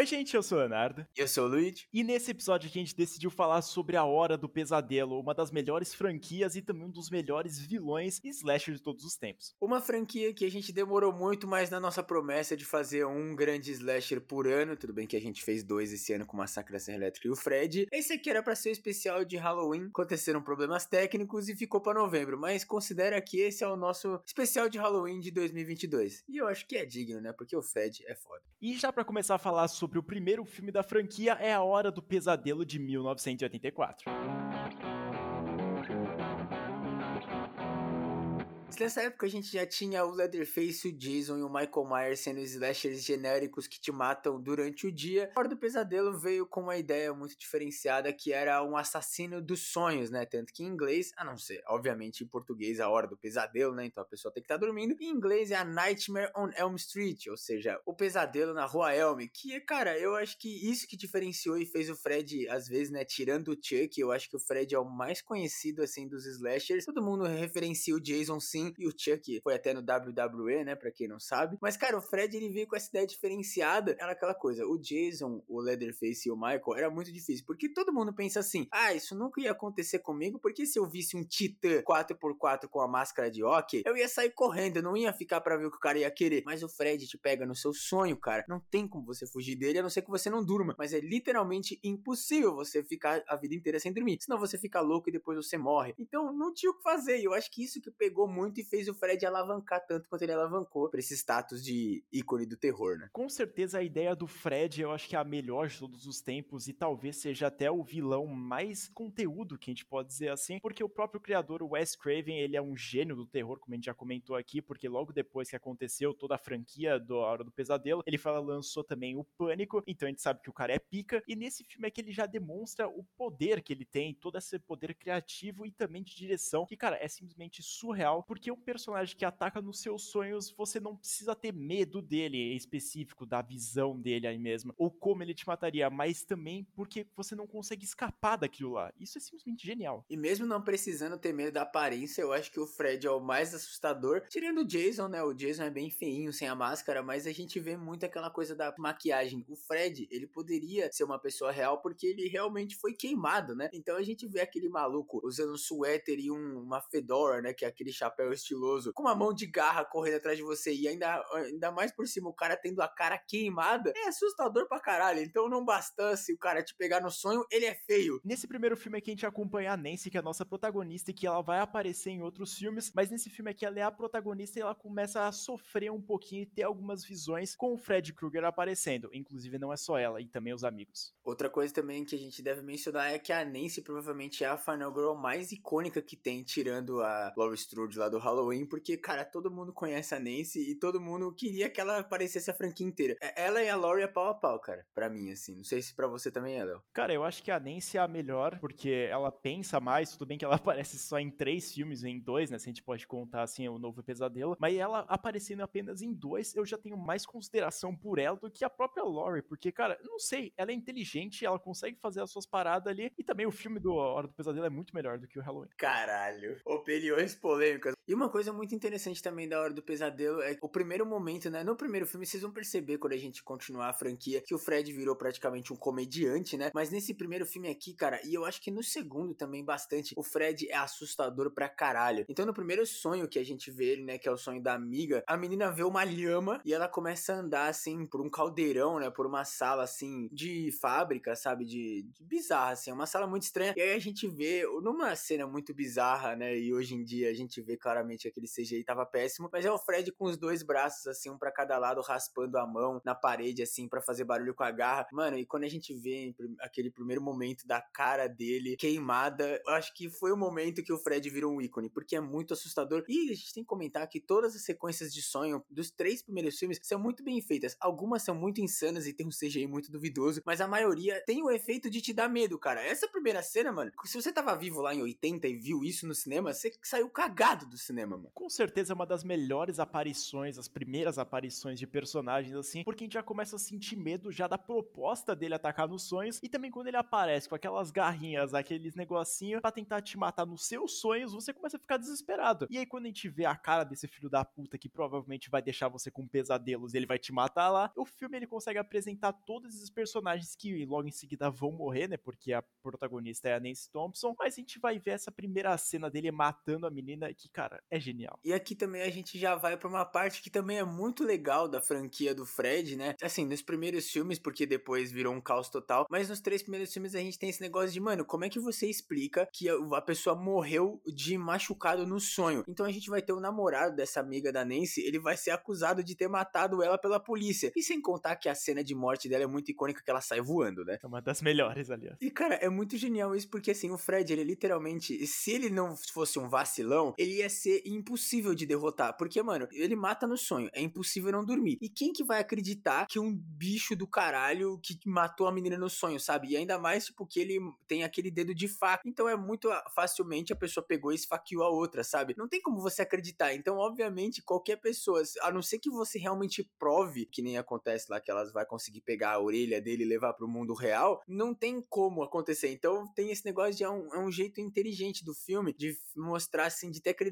Oi, gente, eu sou o Leonardo. E eu sou o Luigi. E nesse episódio a gente decidiu falar sobre A Hora do Pesadelo, uma das melhores franquias e também um dos melhores vilões e slasher de todos os tempos. Uma franquia que a gente demorou muito, mas na nossa promessa de fazer um grande slasher por ano, tudo bem que a gente fez dois esse ano com Massacre da Serra Elétrica e o Fred, esse aqui era para ser o especial de Halloween, aconteceram problemas técnicos e ficou para novembro, mas considera que esse é o nosso especial de Halloween de 2022. E eu acho que é digno, né, porque o Fred é foda. E já para começar a falar sobre o primeiro filme da franquia é A Hora do Pesadelo de 1984. Nessa época a gente já tinha o Leatherface, o Jason e o Michael Myers sendo slashers genéricos que te matam durante o dia. A Hora do Pesadelo veio com uma ideia muito diferenciada que era um assassino dos sonhos, né? Tanto que em inglês, a não ser, obviamente em português, a Hora do Pesadelo, né? Então a pessoa tem que estar tá dormindo. Em inglês é a Nightmare on Elm Street, ou seja, o pesadelo na Rua Elm. Que, cara, eu acho que isso que diferenciou e fez o Fred, às vezes, né? Tirando o Chuck, eu acho que o Fred é o mais conhecido, assim, dos slashers. Todo mundo referencia o Jason, sim, e o Chuck foi até no WWE, né, pra quem não sabe. Mas, cara, o Fred, ele veio com essa ideia diferenciada. Era aquela coisa, o Jason, o Leatherface e o Michael, era muito difícil, porque todo mundo pensa assim, ah, isso nunca ia acontecer comigo, porque se eu visse um Titã 4x4 com a máscara de hockey, eu ia sair correndo, eu não ia ficar para ver o que o cara ia querer. Mas o Fred te pega no seu sonho, cara. Não tem como você fugir dele, a não ser que você não durma. Mas é literalmente impossível você ficar a vida inteira sem dormir. Senão você fica louco e depois você morre. Então não tinha o que fazer. E eu acho que isso que pegou muito e fez o Fred alavancar tanto quanto ele alavancou para esse status de ícone do terror, né? Com certeza a ideia do Fred eu acho que é a melhor de todos os tempos e talvez seja até o vilão mais conteúdo que a gente pode dizer assim, porque o próprio criador, Wes Craven, ele é um gênio do terror, como a gente já comentou aqui, porque logo depois que aconteceu toda a franquia do A Hora do Pesadelo, ele fala, lançou também o Pânico, então a gente sabe que o cara é pica, e nesse filme é que ele já demonstra o poder que ele tem, todo esse poder criativo e também de direção, que, cara, é simplesmente surreal, porque um personagem que ataca nos seus sonhos, você não precisa ter medo dele em específico, da visão dele aí mesmo, ou como ele te mataria, mas também porque você não consegue escapar daquilo lá. Isso é simplesmente genial. E mesmo não precisando ter medo da aparência, eu acho que o Fred é o mais assustador, tirando o Jason, né? O Jason é bem feinho, sem a máscara, mas a gente vê muito aquela coisa da maquiagem. O Fred, ele poderia ser uma pessoa real porque ele realmente foi queimado, né? Então a gente vê aquele maluco usando um suéter e um, uma fedora, né? Que é aquele chapéu estiloso com uma mão de garra correndo atrás de você e ainda, ainda mais por cima o cara tendo a cara queimada, é assustador pra caralho. Então não bastasse o cara te pegar no sonho, ele é feio. Nesse primeiro filme aqui a gente acompanha a Nancy, que é a nossa protagonista e que ela vai aparecer em outros filmes, mas nesse filme aqui ela é a protagonista e ela começa a sofrer um pouquinho e ter algumas visões com o Fred Krueger aparecendo. Inclusive não é só ela, e também os amigos. Outra coisa também que a gente deve mencionar é que a Nancy provavelmente é a Final Girl mais icônica que tem, tirando a Laurie Strode lá do Halloween, porque cara, todo mundo conhece a Nancy e todo mundo queria que ela aparecesse a franquia inteira. É, ela e a Laurie é pau a pau, cara, pra mim, assim. Não sei se pra você também é, Léo. Cara, eu acho que a Nancy é a melhor, porque ela pensa mais, tudo bem que ela aparece só em três filmes, em dois, né, se a gente pode contar, assim, o Novo Pesadelo, mas ela aparecendo apenas em dois, eu já tenho mais consideração por ela do que a própria Laurie, porque, cara, não sei, ela é inteligente, ela consegue fazer as suas paradas ali, e também o filme do Hora do Pesadelo é muito melhor do que o Halloween. Caralho, opiniões polêmicas. E uma coisa muito interessante também da Hora do Pesadelo é o primeiro momento, né? No primeiro filme, vocês vão perceber quando a gente continuar a franquia que o Fred virou praticamente um comediante, né? Mas nesse primeiro filme aqui, cara, e eu acho que no segundo também bastante, o Fred é assustador pra caralho. Então no primeiro sonho que a gente vê ele, né? Que é o sonho da amiga, a menina vê uma lhama e ela começa a andar assim por um caldeirão, né? Por uma sala assim de fábrica, sabe? De, de bizarra, assim, uma sala muito estranha. E aí a gente vê numa cena muito bizarra, né? E hoje em dia a gente vê claramente aquele CGI tava péssimo, mas é o Fred com os dois braços, assim, um pra cada lado, raspando a mão na parede, assim, para fazer barulho com a garra. Mano, e quando a gente vê aquele primeiro momento da cara dele queimada, eu acho que foi o momento que o Fred virou um ícone, porque é muito assustador. E a gente tem que comentar que todas as sequências de sonho dos três primeiros filmes são muito bem feitas. Algumas são muito insanas e tem um CGI muito duvidoso, mas a maioria tem o efeito de te dar medo, cara. Essa primeira cena, mano, se você tava vivo lá em 80 e viu isso no cinema, você saiu cagado do cinema, mano. Com certeza é uma das melhores aparições, as primeiras aparições de personagens assim, porque a gente já começa a sentir medo já da proposta dele atacar nos sonhos e também quando ele aparece com aquelas garrinhas, aqueles negocinhos para tentar te matar nos seus sonhos, você começa a ficar desesperado. E aí quando a gente vê a cara desse filho da puta que provavelmente vai deixar você com pesadelos, e ele vai te matar lá, o filme ele consegue apresentar todos esses personagens que logo em seguida vão morrer, né? Porque a protagonista é a Nancy Thompson, mas a gente vai ver essa primeira cena dele matando a menina que, cara, é genial. E aqui também a gente já vai para uma parte que também é muito legal da franquia do Fred, né? Assim, nos primeiros filmes, porque depois virou um caos total, mas nos três primeiros filmes a gente tem esse negócio de, mano, como é que você explica que a pessoa morreu de machucado no sonho? Então a gente vai ter o namorado dessa amiga da Nancy, ele vai ser acusado de ter matado ela pela polícia. E sem contar que a cena de morte dela é muito icônica que ela sai voando, né? É uma das melhores, aliás. E cara, é muito genial isso porque assim, o Fred, ele literalmente, se ele não fosse um vacilão, ele ia ser impossível de derrotar, porque mano, ele mata no sonho, é impossível não dormir. E quem que vai acreditar que um bicho do caralho que matou a menina no sonho, sabe? E ainda mais tipo que ele tem aquele dedo de faca. Então é muito facilmente a pessoa pegou e esfaqueou a outra, sabe? Não tem como você acreditar. Então, obviamente, qualquer pessoa, a não ser que você realmente prove, que nem acontece lá que elas vai conseguir pegar a orelha dele e levar pro mundo real, não tem como acontecer. Então, tem esse negócio de é um, é um jeito inteligente do filme de mostrar assim, de ter aquele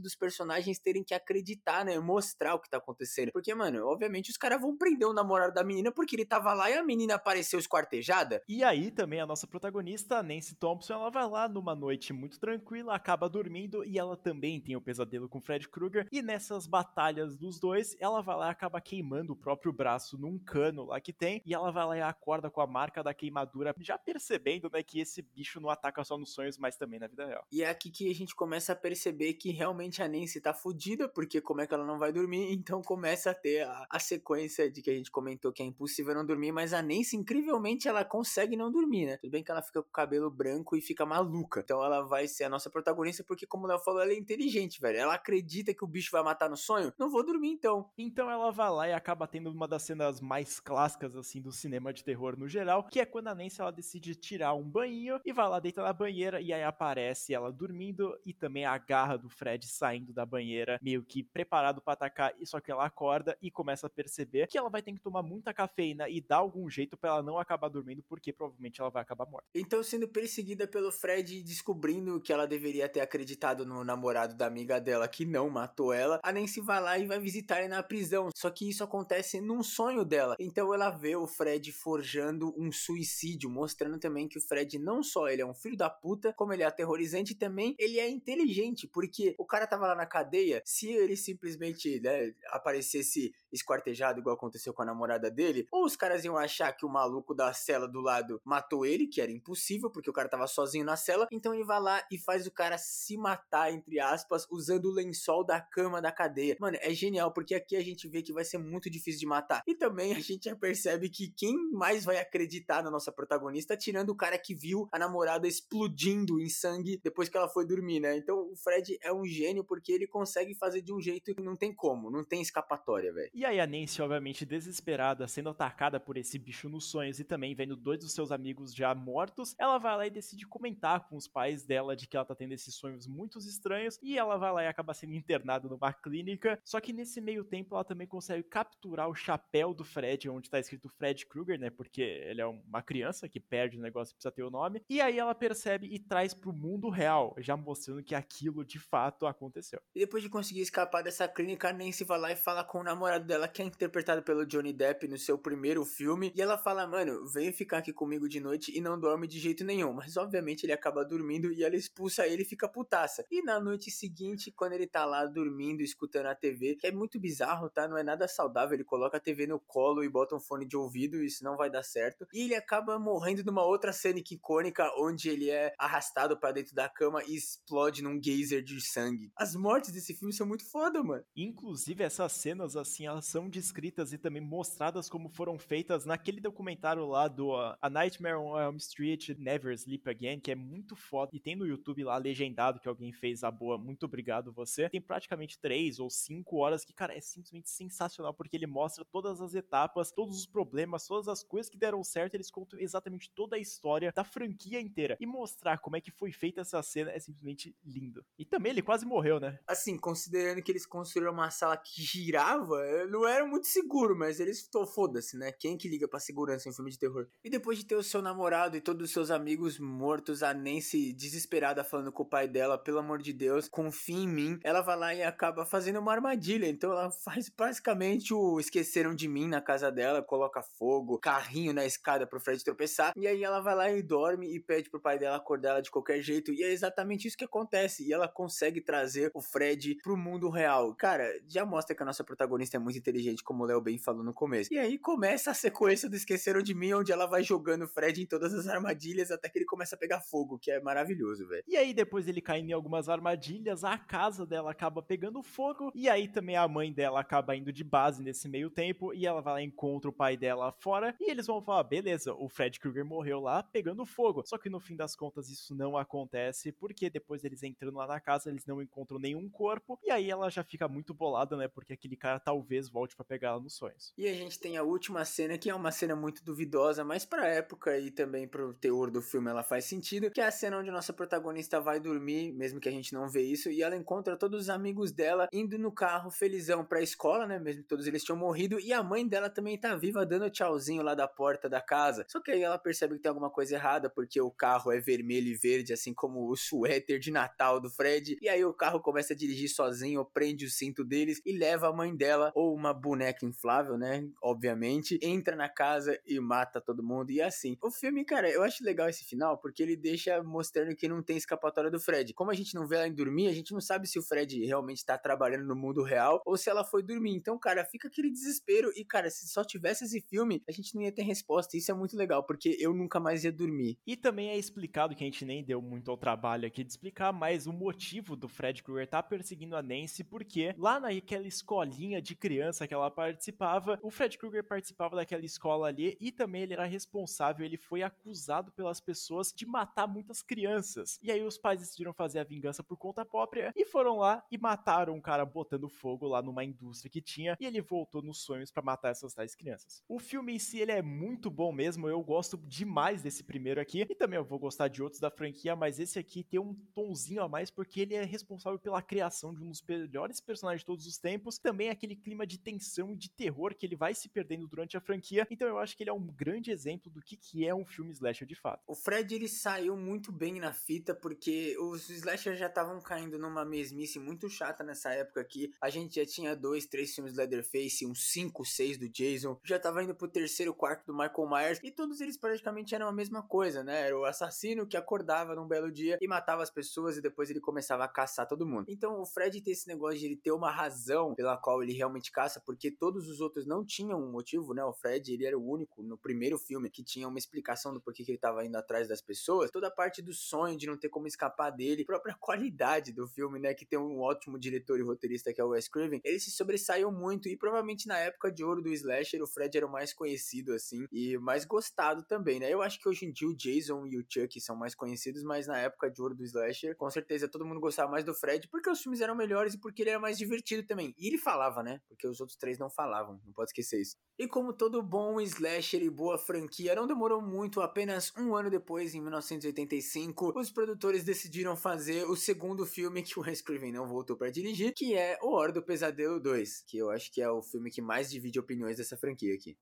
dos personagens terem que acreditar, né? Mostrar o que tá acontecendo. Porque, mano, obviamente os caras vão prender o namorado da menina porque ele tava lá e a menina apareceu esquartejada. E aí também a nossa protagonista, Nancy Thompson, ela vai lá numa noite muito tranquila, acaba dormindo e ela também tem o pesadelo com Fred Krueger. E nessas batalhas dos dois, ela vai lá e acaba queimando o próprio braço num cano lá que tem. E ela vai lá e acorda com a marca da queimadura, já percebendo, né, que esse bicho não ataca só nos sonhos, mas também na vida real. E é aqui que a gente começa a perceber que realmente a Nancy tá fodida, porque como é que ela não vai dormir? Então começa a ter a, a sequência de que a gente comentou que é impossível não dormir, mas a Nancy, incrivelmente, ela consegue não dormir, né? Tudo bem que ela fica com o cabelo branco e fica maluca. Então ela vai ser a nossa protagonista, porque como o Léo falou, ela é inteligente, velho. Ela acredita que o bicho vai matar no sonho. Não vou dormir então. Então ela vai lá e acaba tendo uma das cenas mais clássicas, assim, do cinema de terror no geral, que é quando a Nancy ela decide tirar um banho e vai lá dentro da banheira e aí aparece ela dormindo e também a garra do Fred saindo da banheira, meio que preparado para atacar, e só que ela acorda e começa a perceber que ela vai ter que tomar muita cafeína e dar algum jeito para ela não acabar dormindo, porque provavelmente ela vai acabar morta. Então, sendo perseguida pelo Fred e descobrindo que ela deveria ter acreditado no namorado da amiga dela que não matou ela, a Nancy vai lá e vai visitar ele na prisão. Só que isso acontece num sonho dela. Então ela vê o Fred forjando um suicídio, mostrando também que o Fred não só ele é um filho da puta, como ele é aterrorizante, também ele é inteligente, porque o cara tava lá na cadeia, se ele simplesmente né, aparecesse esquartejado, igual aconteceu com a namorada dele, ou os caras iam achar que o maluco da cela do lado matou ele, que era impossível, porque o cara tava sozinho na cela, então ele vai lá e faz o cara se matar, entre aspas, usando o lençol da cama da cadeia. Mano, é genial, porque aqui a gente vê que vai ser muito difícil de matar. E também a gente já percebe que quem mais vai acreditar na nossa protagonista, tirando o cara que viu a namorada explodindo em sangue depois que ela foi dormir, né? Então o Fred é um gênio porque ele consegue fazer de um jeito que não tem como, não tem escapatória, velho. E aí a Nancy, obviamente desesperada, sendo atacada por esse bicho nos sonhos e também vendo dois dos seus amigos já mortos, ela vai lá e decide comentar com os pais dela de que ela tá tendo esses sonhos muito estranhos e ela vai lá e acaba sendo internada numa clínica. Só que nesse meio tempo ela também consegue capturar o chapéu do Fred, onde tá escrito Fred Krueger, né? Porque ele é uma criança que perde o negócio e precisa ter o nome. E aí ela percebe e traz pro mundo real, já mostrando que aquilo de fato aconteceu. E depois de conseguir escapar dessa clínica, Nancy vai lá e fala com o namorado dela, que é interpretado pelo Johnny Depp no seu primeiro filme. E ela fala, mano, vem ficar aqui comigo de noite e não dorme de jeito nenhum. Mas obviamente ele acaba dormindo e ela expulsa ele e fica putaça. E na noite seguinte, quando ele tá lá dormindo, escutando a TV, que é muito bizarro, tá? Não é nada saudável. Ele coloca a TV no colo e bota um fone de ouvido, isso não vai dar certo. E ele acaba morrendo numa outra cena icônica, onde ele é arrastado para dentro da cama e explode num geyser de sangue. As mortes desse filme são muito foda, mano. Inclusive, essas cenas, assim, elas são descritas e também mostradas como foram feitas naquele documentário lá do uh, A Nightmare on Elm Street, Never Sleep Again, que é muito foda. E tem no YouTube lá legendado que alguém fez a boa. Muito obrigado você. Tem praticamente três ou cinco horas que, cara, é simplesmente sensacional porque ele mostra todas as etapas, todos os problemas, todas as coisas que deram certo. Eles contam exatamente toda a história da franquia inteira. E mostrar como é que foi feita essa cena é simplesmente lindo. E também ele quase morreu, né? Assim, considerando que eles construíram uma sala que girava, não era muito seguro, mas eles, tô, foda-se, né? Quem que liga pra segurança em um filme de terror? E depois de ter o seu namorado e todos os seus amigos mortos, a Nancy desesperada falando com o pai dela, pelo amor de Deus, confia em mim, ela vai lá e acaba fazendo uma armadilha. Então ela faz basicamente o esqueceram de mim na casa dela, coloca fogo, carrinho na escada pro Fred tropeçar, e aí ela vai lá e dorme e pede pro pai dela acordar ela de qualquer jeito. E é exatamente isso que acontece. E ela consegue trazer o Fred pro mundo real. Cara, já mostra que a nossa protagonista é muito inteligente, como o Léo bem falou no começo. E aí começa a sequência do Esqueceram de Mim, onde ela vai jogando o Fred em todas as armadilhas até que ele começa a pegar fogo, que é maravilhoso, velho. E aí depois ele cai em algumas armadilhas, a casa dela acaba pegando fogo, e aí também a mãe dela acaba indo de base nesse meio tempo, e ela vai lá encontra o pai dela fora, e eles vão falar, beleza, o Fred Krueger morreu lá pegando fogo. Só que no fim das contas isso não acontece, porque depois eles entrando lá na casa, eles não encontram nenhum corpo, e aí ela já fica muito bolada, né, porque aquele cara talvez volte para pegar ela nos sonhos. E a gente tem a última cena, que é uma cena muito duvidosa, mas pra época e também pro teor do filme ela faz sentido, que é a cena onde nossa protagonista vai dormir, mesmo que a gente não vê isso, e ela encontra todos os amigos dela indo no carro felizão pra escola, né, mesmo todos eles tinham morrido, e a mãe dela também tá viva dando tchauzinho lá da porta da casa. Só que aí ela percebe que tem alguma coisa errada, porque o carro é vermelho e verde, assim como o suéter de Natal do Fred, e aí o carro começa a dirigir sozinho, prende o cinto deles e leva a mãe dela, ou uma boneca inflável, né, obviamente, entra na casa e mata todo mundo, e assim. O filme, cara, eu acho legal esse final, porque ele deixa mostrando que não tem escapatória do Fred. Como a gente não vê ela em dormir, a gente não sabe se o Fred realmente tá trabalhando no mundo real ou se ela foi dormir. Então, cara, fica aquele desespero. E, cara, se só tivesse esse filme, a gente não ia ter resposta. Isso é muito legal, porque eu nunca mais ia dormir. E também é explicado que a gente nem deu muito ao trabalho aqui de explicar, mas o motivo do Fred Krueger tá perseguindo a Nancy, porque lá naquela escolinha de criança que ela participava, o Fred Krueger participava daquela escola ali e também ele era responsável, ele foi acusado pelas pessoas de matar muitas crianças. E aí os pais decidiram fazer a vingança por conta própria e foram lá e mataram um cara botando fogo lá numa indústria que tinha e ele voltou nos sonhos para matar essas tais crianças. O filme em si ele é muito bom mesmo, eu gosto demais desse primeiro aqui e também eu vou gostar de outros da franquia, mas esse aqui tem um tonzinho a mais porque ele é responsável pela criação de um dos melhores personagens de todos os tempos, também aquele clima de tensão e de terror que ele vai se perdendo durante a franquia, então eu acho que ele é um grande exemplo do que, que é um filme slasher de fato. O Fred ele saiu muito bem na fita porque os slashers já estavam caindo numa mesmice muito chata nessa época aqui. A gente já tinha dois, três filmes do Leatherface, uns cinco, seis do Jason, já tava indo pro terceiro, quarto do Michael Myers e todos eles praticamente eram a mesma coisa, né? Era o assassino que acordava num belo dia e matava as pessoas e depois ele começava a caçar todo mundo. Então o Fred tem esse negócio de ele ter uma razão pela qual ele realmente caça, porque todos os outros não tinham um motivo, né? O Fred ele era o único no primeiro filme que tinha uma explicação do porquê que ele tava indo atrás das pessoas. Toda a parte do sonho de não ter como escapar dele, própria qualidade do filme, né? Que tem um ótimo diretor e roteirista que é o Wes Craven. Ele se sobressaiu muito e provavelmente na época de ouro do slasher o Fred era o mais conhecido assim e mais gostado também, né? Eu acho que hoje em dia o Jason e o Chuck são mais conhecidos, mas na época de ouro do slasher, com certeza todo mundo gostava mais do Fred porque os filmes eram melhores e porque ele era mais divertido também. E ele falava, né? Porque os outros três não falavam, não pode esquecer isso. E como todo bom slasher e boa franquia, não demorou muito, apenas um ano depois, em 1985, os produtores decidiram fazer o segundo filme que o Wes Craven não voltou para dirigir, que é O Hora do Pesadelo 2, que eu acho que é o filme que mais divide opiniões dessa franquia aqui.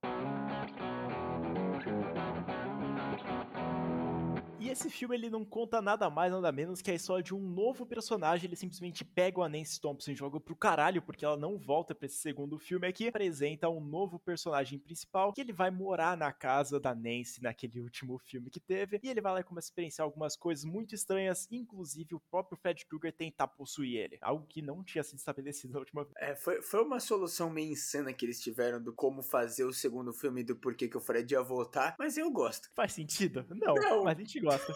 E esse filme ele não conta nada mais, nada menos que a história de um novo personagem. Ele simplesmente pega a Nancy Thompson e joga pro caralho, porque ela não volta para esse segundo filme aqui. Apresenta um novo personagem principal que ele vai morar na casa da Nancy naquele último filme que teve. E ele vai lá e começa a experienciar algumas coisas muito estranhas, inclusive o próprio Fred Krueger tentar possuir ele. Algo que não tinha sido estabelecido na última vez. É, foi, foi uma solução meio insana que eles tiveram do como fazer o segundo filme do porquê que o Fred ia voltar, mas eu gosto. Faz sentido? Não, não. mas a gente gosta idiota.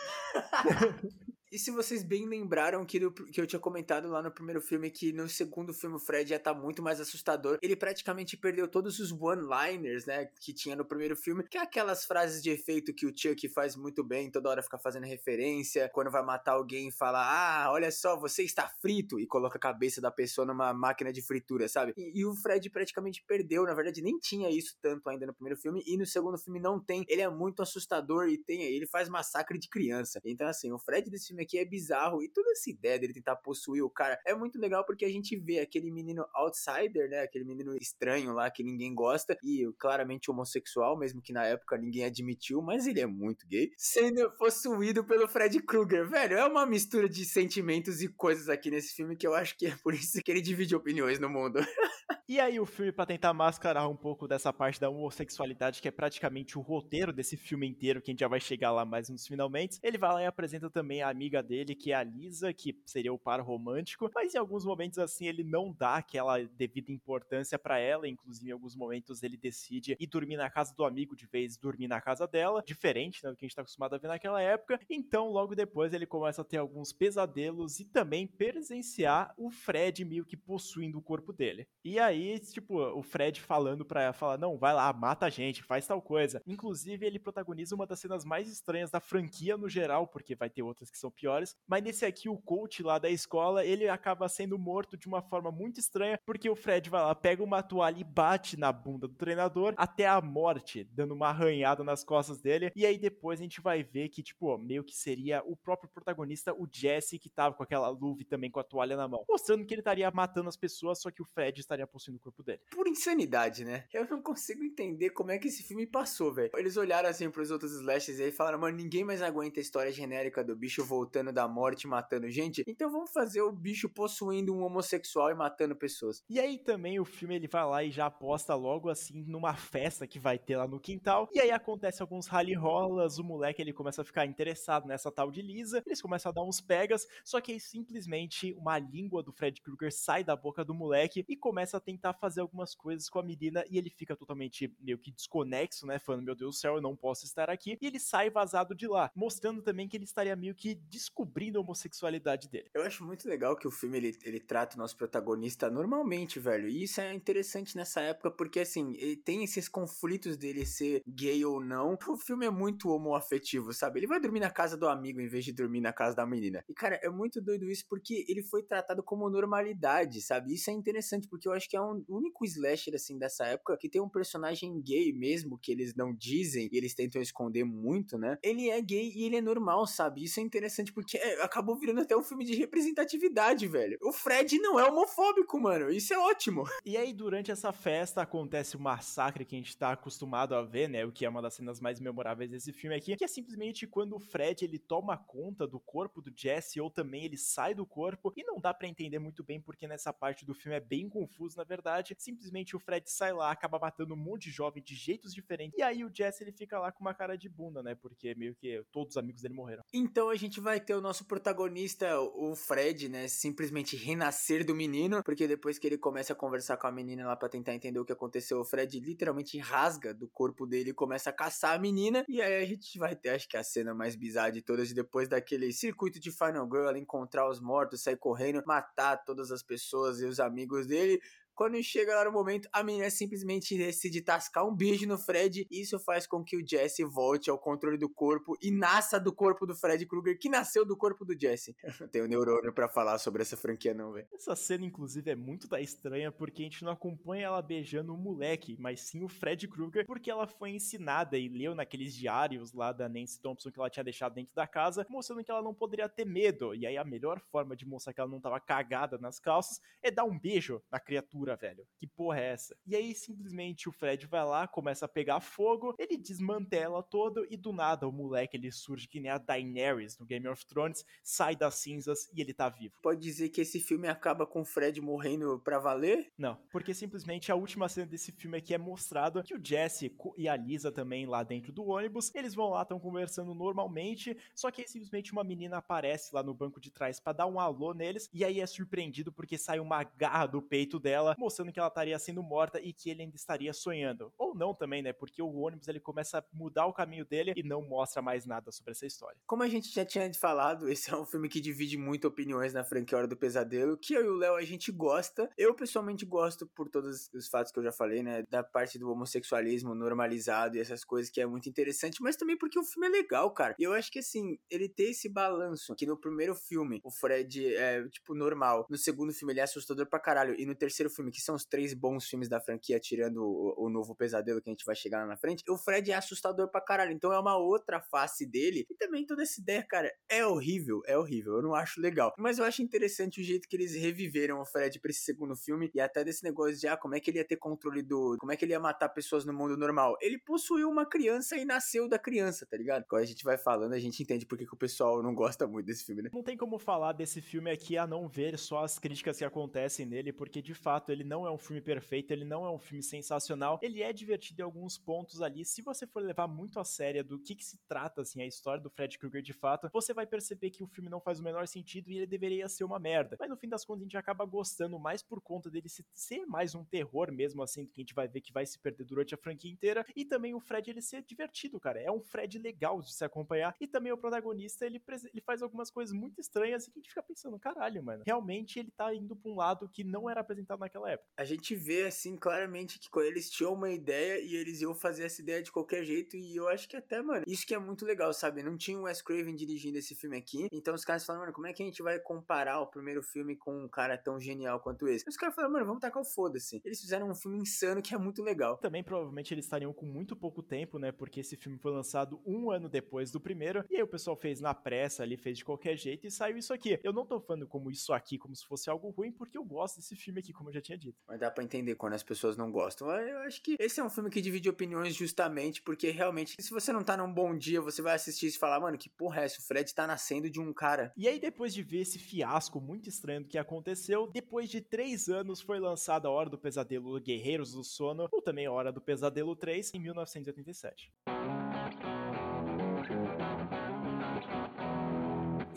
E se vocês bem lembraram que, do, que eu tinha comentado lá no primeiro filme que no segundo filme o Fred já tá muito mais assustador, ele praticamente perdeu todos os one-liners, né, que tinha no primeiro filme, que é aquelas frases de efeito que o Chuck faz muito bem, toda hora fica fazendo referência, quando vai matar alguém fala, ah, olha só, você está frito, e coloca a cabeça da pessoa numa máquina de fritura, sabe? E, e o Fred praticamente perdeu, na verdade nem tinha isso tanto ainda no primeiro filme, e no segundo filme não tem, ele é muito assustador e tem, ele faz massacre de criança. Então assim, o Fred desse filme filme aqui é bizarro. E toda essa ideia dele tentar possuir o cara é muito legal porque a gente vê aquele menino outsider, né? Aquele menino estranho lá que ninguém gosta e claramente homossexual, mesmo que na época ninguém admitiu, mas ele é muito gay, sendo possuído pelo Fred Krueger. Velho, é uma mistura de sentimentos e coisas aqui nesse filme que eu acho que é por isso que ele divide opiniões no mundo. E aí o filme, para tentar mascarar um pouco dessa parte da homossexualidade, que é praticamente o roteiro desse filme inteiro, que a gente já vai chegar lá mais nos finalmente, ele vai lá e apresenta também a amiga dele, que é a Lisa, que seria o par romântico, mas em alguns momentos assim ele não dá aquela devida importância para ela, inclusive em alguns momentos ele decide ir dormir na casa do amigo de vez dormir na casa dela, diferente né, do que a gente tá acostumado a ver naquela época. Então, logo depois ele começa a ter alguns pesadelos e também presenciar o Fred meio que possuindo o corpo dele. E aí, tipo, o Fred falando pra ela, fala, não, vai lá, mata a gente, faz tal coisa. Inclusive, ele protagoniza uma das cenas mais estranhas da franquia no geral, porque vai ter outras que são piores. Mas nesse aqui, o coach lá da escola, ele acaba sendo morto de uma forma muito estranha, porque o Fred vai lá, pega uma toalha e bate na bunda do treinador até a morte, dando uma arranhada nas costas dele. E aí depois a gente vai ver que, tipo, meio que seria o próprio protagonista, o Jesse, que tava com aquela luva e também com a toalha na mão. Mostrando que ele estaria matando as pessoas, só que o Fred estaria possuindo no corpo dele. Por insanidade, né? Eu não consigo entender como é que esse filme passou, velho. Eles olharam assim pros outros slashes e falaram, mano, ninguém mais aguenta a história genérica do bicho voltando da morte matando gente. Então vamos fazer o bicho possuindo um homossexual e matando pessoas. E aí também o filme ele vai lá e já aposta logo assim numa festa que vai ter lá no quintal. E aí acontece alguns rally rolas, o moleque ele começa a ficar interessado nessa tal de Lisa. Eles começam a dar uns pegas, só que aí simplesmente uma língua do Fred Krueger sai da boca do moleque e começa a tentar fazer algumas coisas com a menina e ele fica totalmente meio que desconexo, né? Falando, meu Deus do céu, eu não posso estar aqui. E ele sai vazado de lá, mostrando também que ele estaria meio que descobrindo a homossexualidade dele. Eu acho muito legal que o filme ele, ele trata o nosso protagonista normalmente, velho. E isso é interessante nessa época porque, assim, ele tem esses conflitos dele ser gay ou não. O filme é muito homoafetivo, sabe? Ele vai dormir na casa do amigo em vez de dormir na casa da menina. E, cara, é muito doido isso porque ele foi tratado como normalidade, sabe? Isso é interessante porque eu acho que é um único slasher, assim, dessa época que tem um personagem gay mesmo, que eles não dizem e eles tentam esconder muito, né? Ele é gay e ele é normal, sabe? Isso é interessante porque é, acabou virando até um filme de representatividade, velho. O Fred não é homofóbico, mano. Isso é ótimo. E aí, durante essa festa, acontece o massacre que a gente tá acostumado a ver, né? O que é uma das cenas mais memoráveis desse filme aqui, que é simplesmente quando o Fred ele toma conta do corpo do Jesse ou também ele sai do corpo e não dá para entender muito bem porque nessa parte do filme é bem confuso, na verdade. Simplesmente o Fred sai lá, acaba matando um monte de jovem de jeitos diferentes. E aí o Jesse ele fica lá com uma cara de bunda, né? Porque meio que todos os amigos dele morreram. Então a gente vai ter o nosso protagonista, o Fred, né? Simplesmente renascer do menino, porque depois que ele começa a conversar com a menina lá para tentar entender o que aconteceu, o Fred literalmente rasga do corpo dele e começa a caçar a menina. E aí a gente vai ter, acho que a cena mais bizarra de todas, depois daquele circuito de Final Girl, ela encontrar os mortos, sair correndo, matar todas as pessoas e os amigos dele. Quando chega lá no momento, a menina simplesmente decide tascar um beijo no Fred. Isso faz com que o Jesse volte ao controle do corpo e nasça do corpo do Fred Krueger, que nasceu do corpo do Jesse. Eu não tenho neurônio para falar sobre essa franquia, não, velho. Essa cena, inclusive, é muito da estranha, porque a gente não acompanha ela beijando o moleque, mas sim o Fred Krueger, porque ela foi ensinada e leu naqueles diários lá da Nancy Thompson que ela tinha deixado dentro da casa, mostrando que ela não poderia ter medo. E aí a melhor forma de mostrar que ela não tava cagada nas calças é dar um beijo na criatura velho. Que porra é essa? E aí, simplesmente, o Fred vai lá, começa a pegar fogo, ele desmantela todo e do nada o moleque ele surge que nem a Daenerys no Game of Thrones, sai das cinzas e ele tá vivo. Pode dizer que esse filme acaba com o Fred morrendo pra valer? Não, porque simplesmente a última cena desse filme aqui é mostrado que o Jesse e a Lisa também lá dentro do ônibus, eles vão lá, estão conversando normalmente, só que aí simplesmente uma menina aparece lá no banco de trás para dar um alô neles, e aí é surpreendido porque sai uma garra do peito dela, mostrando que ela estaria sendo morta e que ele ainda estaria sonhando. Ou não também, né? Porque o ônibus ele começa a mudar o caminho dele e não mostra mais nada sobre essa história. Como a gente já tinha falado, esse é um filme que divide muito opiniões na franquia Hora do Pesadelo, que eu e o Léo a gente gosta. Eu pessoalmente gosto por todos os fatos que eu já falei, né? Da parte do homossexualismo normalizado e essas coisas que é muito interessante, mas também porque o filme é legal, cara. E eu acho que assim, ele tem esse balanço que no primeiro filme o Fred é tipo normal, no segundo filme ele é assustador pra caralho e no terceiro filme filme, que são os três bons filmes da franquia, tirando o, o novo pesadelo que a gente vai chegar lá na frente, o Fred é assustador pra caralho. Então é uma outra face dele. E também toda essa ideia, cara, é horrível, é horrível. Eu não acho legal. Mas eu acho interessante o jeito que eles reviveram o Fred pra esse segundo filme. E até desse negócio de, ah, como é que ele ia ter controle do. Como é que ele ia matar pessoas no mundo normal? Ele possuiu uma criança e nasceu da criança, tá ligado? Quando a gente vai falando, a gente entende porque que o pessoal não gosta muito desse filme, né? Não tem como falar desse filme aqui a não ver só as críticas que acontecem nele, porque de fato ele não é um filme perfeito, ele não é um filme sensacional, ele é divertido em alguns pontos ali. Se você for levar muito a sério do que, que se trata, assim, a história do Fred Krueger de fato, você vai perceber que o filme não faz o menor sentido e ele deveria ser uma merda. Mas no fim das contas a gente acaba gostando mais por conta dele ser mais um terror mesmo, assim, que a gente vai ver que vai se perder durante a franquia inteira. E também o Fred ele ser divertido, cara. É um Fred legal de se acompanhar. E também o protagonista, ele, ele faz algumas coisas muito estranhas e que a gente fica pensando, caralho, mano. Realmente ele tá indo pra um lado que não era apresentado naquela época. A gente vê, assim, claramente que eles tinham uma ideia e eles iam fazer essa ideia de qualquer jeito. E eu acho que até, mano, isso que é muito legal, sabe? Não tinha o Wes Craven dirigindo esse filme aqui. Então os caras falaram, mano, como é que a gente vai comparar o primeiro filme com um cara tão genial quanto esse? E os caras falaram, mano, vamos tacar o foda-se. Eles fizeram um filme insano que é muito legal. Também provavelmente eles estariam com muito pouco tempo, né? Porque esse filme foi lançado um ano depois do primeiro. E aí o pessoal fez na pressa ali, fez de qualquer jeito e saiu isso aqui. Eu não tô falando como isso aqui, como se fosse algo ruim, porque eu gosto desse filme aqui, como eu já tinha dito. Mas dá pra entender quando as pessoas não gostam. Eu acho que esse é um filme que divide opiniões justamente porque realmente, se você não tá num bom dia, você vai assistir e falar, mano, que porra é essa? O Fred tá nascendo de um cara. E aí, depois de ver esse fiasco muito estranho que aconteceu, depois de três anos foi lançada A Hora do Pesadelo Guerreiros do Sono, ou também A Hora do Pesadelo 3, em 1987.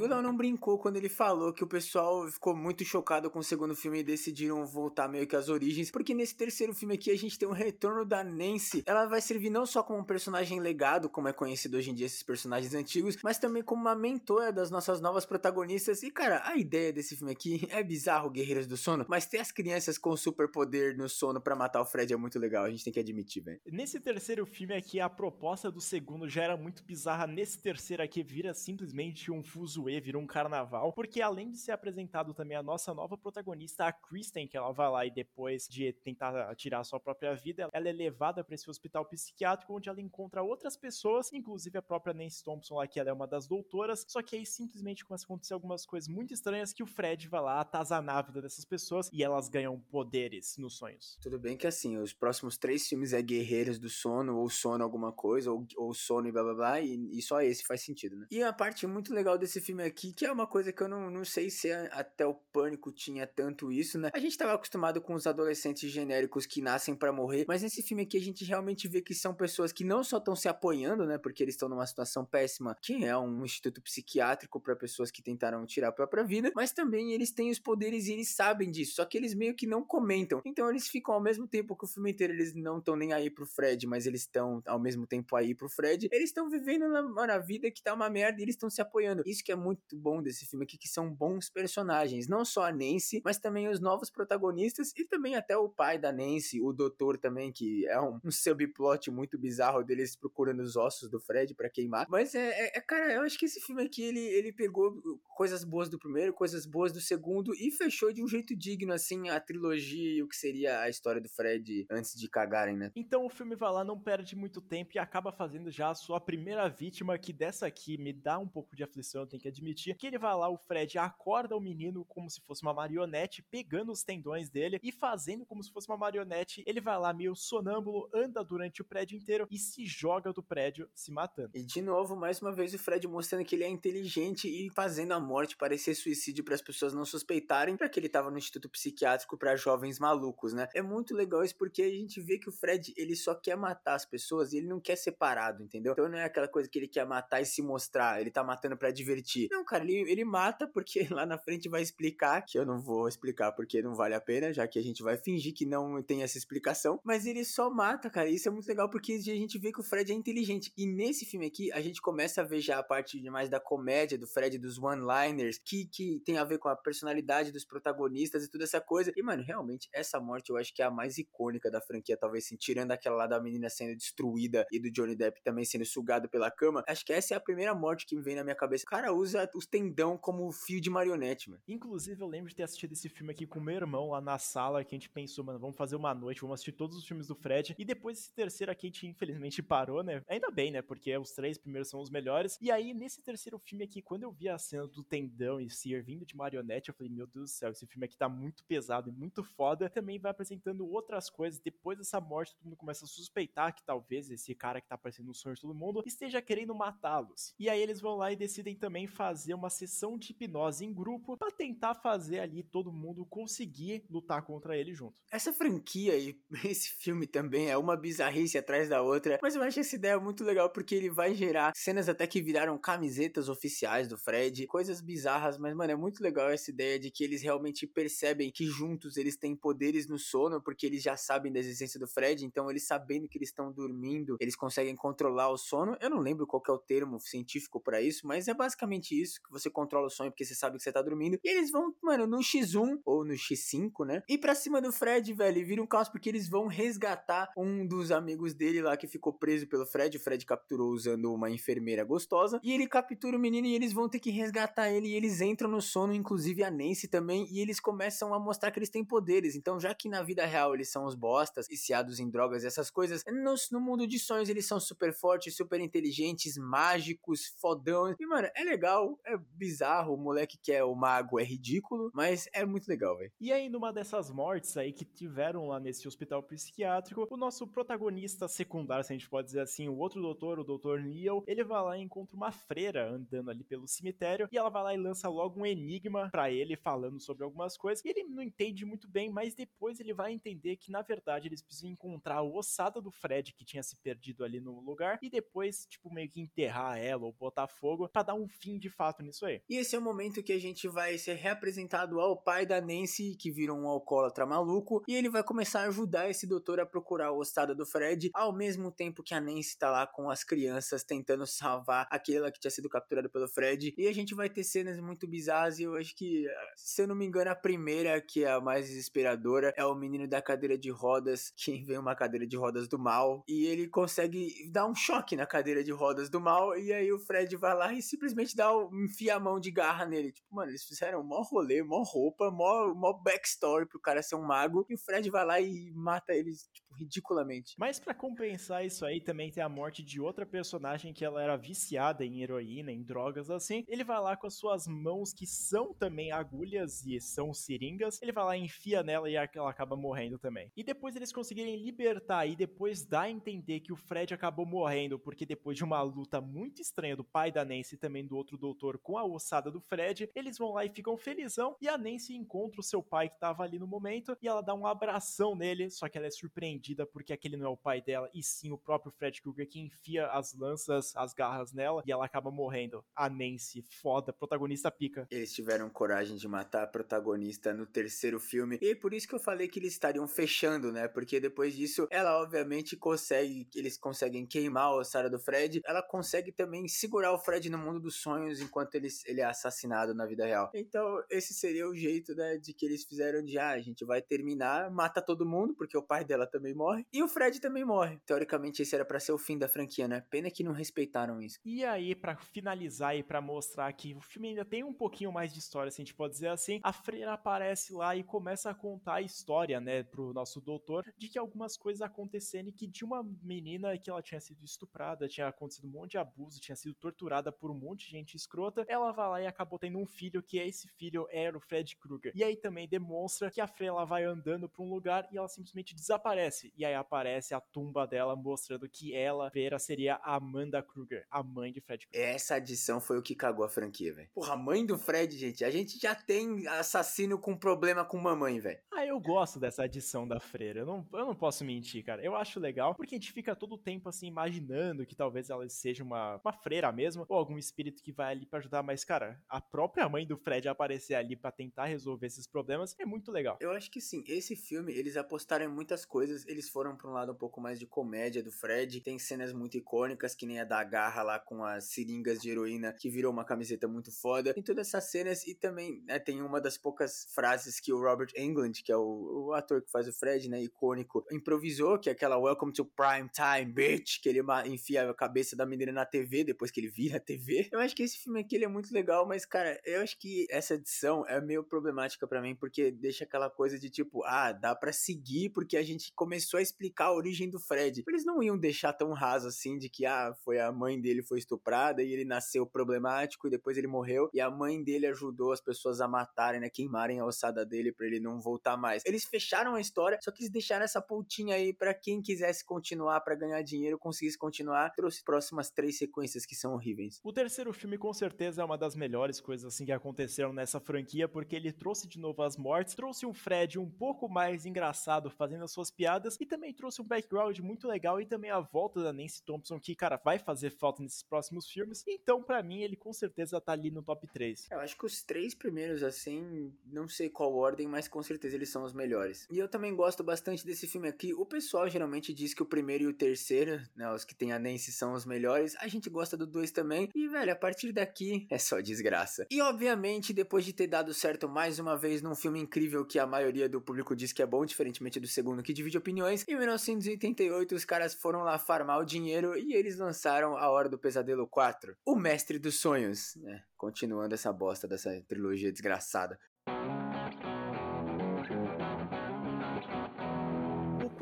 O Léo não brincou quando ele falou que o pessoal ficou muito chocado com o segundo filme e decidiram voltar meio que às origens, porque nesse terceiro filme aqui a gente tem um retorno da Nancy. Ela vai servir não só como um personagem legado, como é conhecido hoje em dia esses personagens antigos, mas também como uma mentora das nossas novas protagonistas. E cara, a ideia desse filme aqui é bizarro, Guerreiras do Sono, mas ter as crianças com superpoder no sono para matar o Fred é muito legal, a gente tem que admitir, velho. Nesse terceiro filme aqui, a proposta do segundo já era muito bizarra. Nesse terceiro aqui, vira simplesmente um fuzuê virou um carnaval, porque além de ser apresentado também a nossa nova protagonista, a Kristen, que ela vai lá e depois de tentar tirar a sua própria vida, ela é levada para esse hospital psiquiátrico onde ela encontra outras pessoas, inclusive a própria Nancy Thompson lá, que ela é uma das doutoras, só que aí simplesmente começa a acontecer algumas coisas muito estranhas que o Fred vai lá atazanar a vida dessas pessoas e elas ganham poderes nos sonhos. Tudo bem que assim, os próximos três filmes é Guerreiros do Sono, ou Sono alguma coisa, ou, ou Sono e blá blá blá, e, e só esse faz sentido, né? E a parte muito legal desse filme aqui, que é uma coisa que eu não, não sei se até o Pânico tinha tanto isso, né? A gente tava acostumado com os adolescentes genéricos que nascem para morrer, mas nesse filme aqui a gente realmente vê que são pessoas que não só estão se apoiando, né? Porque eles estão numa situação péssima, que é um instituto psiquiátrico para pessoas que tentaram tirar a própria vida, mas também eles têm os poderes e eles sabem disso, só que eles meio que não comentam. Então eles ficam ao mesmo tempo que o filme inteiro eles não estão nem aí pro Fred, mas eles estão ao mesmo tempo aí pro Fred. Eles estão vivendo na, na vida que tá uma merda e eles estão se apoiando. Isso que é muito bom desse filme aqui, que são bons personagens. Não só a Nancy, mas também os novos protagonistas e também até o pai da Nancy, o doutor também, que é um, um subplot muito bizarro deles procurando os ossos do Fred para queimar. Mas é, é, é, cara, eu acho que esse filme aqui, ele, ele pegou coisas boas do primeiro, coisas boas do segundo e fechou de um jeito digno, assim, a trilogia e o que seria a história do Fred antes de cagarem, né? Então o filme vai lá, não perde muito tempo e acaba fazendo já a sua primeira vítima, que dessa aqui me dá um pouco de aflição, eu tenho que admitir, que ele vai lá, o Fred acorda o menino como se fosse uma marionete, pegando os tendões dele e fazendo como se fosse uma marionete. Ele vai lá meio sonâmbulo, anda durante o prédio inteiro e se joga do prédio, se matando. E de novo, mais uma vez, o Fred mostrando que ele é inteligente e fazendo a morte parecer suicídio para as pessoas não suspeitarem, para que ele tava no instituto psiquiátrico para jovens malucos, né? É muito legal isso porque a gente vê que o Fred, ele só quer matar as pessoas e ele não quer ser parado, entendeu? Então não é aquela coisa que ele quer matar e se mostrar, ele tá matando para divertir. Não, cara, ele, ele mata porque lá na frente vai explicar, que eu não vou explicar porque não vale a pena, já que a gente vai fingir que não tem essa explicação, mas ele só mata, cara. Isso é muito legal porque a gente vê que o Fred é inteligente. E nesse filme aqui, a gente começa a ver já a parte mais da comédia do Fred, dos one-liners, que, que tem a ver com a personalidade dos protagonistas e toda essa coisa. E, mano, realmente, essa morte eu acho que é a mais icônica da franquia, talvez sim, tirando aquela lá da menina sendo destruída e do Johnny Depp também sendo sugado pela cama. Acho que essa é a primeira morte que me vem na minha cabeça. O cara usa usa os tendão como fio de marionete, mano. Inclusive, eu lembro de ter assistido esse filme aqui com meu irmão lá na sala, que a gente pensou, mano, vamos fazer uma noite, vamos assistir todos os filmes do Fred. E depois esse terceiro aqui a gente infelizmente parou, né? Ainda bem, né? Porque os três primeiros são os melhores. E aí, nesse terceiro filme aqui, quando eu vi a cena do tendão e servindo de marionete, eu falei, meu Deus do céu, esse filme aqui tá muito pesado e muito foda. Também vai apresentando outras coisas. Depois dessa morte, todo mundo começa a suspeitar que talvez esse cara que tá aparecendo no sonho de todo mundo esteja querendo matá-los. E aí eles vão lá e decidem também fazer uma sessão de hipnose em grupo para tentar fazer ali todo mundo conseguir lutar contra ele junto. Essa franquia e esse filme também é uma bizarrice atrás da outra, mas eu acho essa ideia muito legal porque ele vai gerar cenas até que viraram camisetas oficiais do Fred, coisas bizarras, mas mano, é muito legal essa ideia de que eles realmente percebem que juntos eles têm poderes no sono, porque eles já sabem da existência do Fred, então eles sabendo que eles estão dormindo, eles conseguem controlar o sono. Eu não lembro qual é o termo científico para isso, mas é basicamente isso, que você controla o sonho porque você sabe que você tá dormindo. E eles vão, mano, no X1 ou no X5, né? E pra cima do Fred, velho, e vira um caos porque eles vão resgatar um dos amigos dele lá que ficou preso pelo Fred. O Fred capturou usando uma enfermeira gostosa. E ele captura o menino e eles vão ter que resgatar ele. E eles entram no sono, inclusive a Nancy também. E eles começam a mostrar que eles têm poderes. Então, já que na vida real eles são os bostas, viciados em drogas e essas coisas, no, no mundo de sonhos eles são super fortes, super inteligentes, mágicos, fodão. E, mano, é legal, é bizarro. O moleque que é o mago é ridículo, mas é muito legal, velho. E aí, numa dessas mortes aí que tiveram lá nesse hospital psiquiátrico, o nosso protagonista secundário, se a gente pode dizer assim, o outro doutor, o doutor Neil, ele vai lá e encontra uma freira andando ali pelo cemitério e ela vai lá e lança logo um enigma para ele falando sobre algumas coisas. E ele não entende muito bem, mas depois ele vai entender que na verdade eles precisam encontrar a ossada do Fred que tinha se perdido ali no lugar e depois, tipo, meio que enterrar ela ou botar fogo para dar um fim de fato nisso aí. E esse é o momento que a gente vai ser reapresentado ao pai da Nancy, que virou um alcoólatra maluco, e ele vai começar a ajudar esse doutor a procurar a ossada do Fred, ao mesmo tempo que a Nancy tá lá com as crianças tentando salvar aquela que tinha sido capturada pelo Fred. E a gente vai ter cenas muito bizarras, e eu acho que, se eu não me engano, a primeira, que é a mais desesperadora, é o menino da cadeira de rodas, que vem uma cadeira de rodas do mal, e ele consegue dar um choque na cadeira de rodas do mal, e aí o Fred vai lá e simplesmente dá, enfia a mão de garra nele. Tipo, mano, eles fizeram mó rolê, mó roupa, mó, mó backstory pro cara ser um mago, e o Fred vai lá e mata eles, tipo, ridiculamente. Mas para compensar isso aí, também tem a morte de outra personagem que ela era viciada em heroína, em drogas assim. Ele vai lá com as suas mãos, que são também agulhas e são seringas, ele vai lá enfia nela e ela acaba morrendo também. E depois eles conseguirem libertar e depois dá a entender que o Fred acabou morrendo, porque depois de uma luta muito estranha do pai da Nancy e também do outro doutor com a ossada do Fred, eles vão lá e ficam felizão e a Nancy encontra o seu pai que tava ali no momento e ela dá um abração nele, só que ela é surpreendida porque aquele não é o pai dela e sim o próprio Fred Krueger que enfia as lanças, as garras nela e ela acaba morrendo. A Nancy, foda, protagonista pica. Eles tiveram coragem de matar a protagonista no terceiro filme e por isso que eu falei que eles estariam fechando, né? Porque depois disso ela obviamente consegue, eles conseguem queimar a ossada do Fred, ela consegue também segurar o Fred no mundo dos sonhos enquanto ele, ele é assassinado na vida real. Então, esse seria o jeito, né, de que eles fizeram de, ah, a gente vai terminar, mata todo mundo, porque o pai dela também morre, e o Fred também morre. Teoricamente, esse era para ser o fim da franquia, né? Pena que não respeitaram isso. E aí, para finalizar e para mostrar que o filme ainda tem um pouquinho mais de história, se a gente pode dizer assim, a freira aparece lá e começa a contar a história, né, pro nosso doutor, de que algumas coisas acontecendo e que de uma menina que ela tinha sido estuprada, tinha acontecido um monte de abuso, tinha sido torturada por um monte de gente escrota, ela vai lá e acabou tendo um filho, que esse filho era o Fred Krueger. E aí também demonstra que a freira vai andando pra um lugar e ela simplesmente desaparece. E aí aparece a tumba dela mostrando que ela, Vera, seria a Amanda Krueger, a mãe de Fred Krueger. Essa adição foi o que cagou a franquia, velho. Porra, a mãe do Fred, gente, a gente já tem assassino com problema com mamãe, velho. Ah, eu gosto dessa adição da freira. Eu não, eu não posso mentir, cara. Eu acho legal, porque a gente fica todo o tempo assim imaginando que talvez ela seja uma, uma freira mesmo, ou algum espírito que vai ali para ajudar, mas, cara, a própria mãe do Fred aparecer ali para tentar resolver esses problemas é muito legal. Eu acho que sim, esse filme, eles apostaram em muitas coisas. Eles foram pra um lado um pouco mais de comédia do Fred. Tem cenas muito icônicas, que nem a da garra lá com as seringas de heroína, que virou uma camiseta muito foda. Tem todas essas cenas e também né, tem uma das poucas frases que o Robert Englund, que é o, o ator que faz o Fred, né, icônico, improvisou, que é aquela Welcome to Prime Time, bitch, que ele enfia a cabeça da menina na TV depois que ele vira a TV. Eu acho que esse filme aqui é muito legal, mas cara, eu acho que essa edição é meio problemática para mim, porque deixa aquela coisa de tipo, ah, dá para seguir porque a gente começou a explicar a origem do Fred. Eles não iam deixar tão raso assim de que, ah, foi a mãe dele foi estuprada e ele nasceu problemático e depois ele morreu e a mãe dele ajudou as pessoas a matarem, né, queimarem a ossada dele para ele não voltar mais. Eles fecharam a história, só que eles deixaram essa pontinha aí para quem quisesse continuar para ganhar dinheiro, conseguisse continuar. Trouxe próximas três sequências que são horríveis. O terceiro filme com certeza é uma das melhores coisas assim que aconteceram nessa franquia, porque ele trouxe de novo as mortes, trouxe um Fred um pouco mais engraçado fazendo as suas piadas e também trouxe um background muito legal e também a volta da Nancy Thompson que, cara, vai fazer falta nesses próximos filmes. Então, para mim, ele com certeza tá ali no top 3. Eu acho que os três primeiros assim, não sei qual ordem, mas com certeza eles são os melhores. E eu também gosto bastante desse filme aqui. O pessoal geralmente diz que o primeiro e o terceiro, né, os que tem a Nancy são os melhores. A gente gosta do dois também. E, velho, a partir daqui é só desgraça. E, obviamente, depois de ter dado certo mais uma vez num filme incrível que a maioria do público diz que é bom, diferentemente do segundo que divide opiniões, em 1988 os caras foram lá farmar o dinheiro e eles lançaram A Hora do Pesadelo 4, O Mestre dos Sonhos, né? Continuando essa bosta dessa trilogia desgraçada.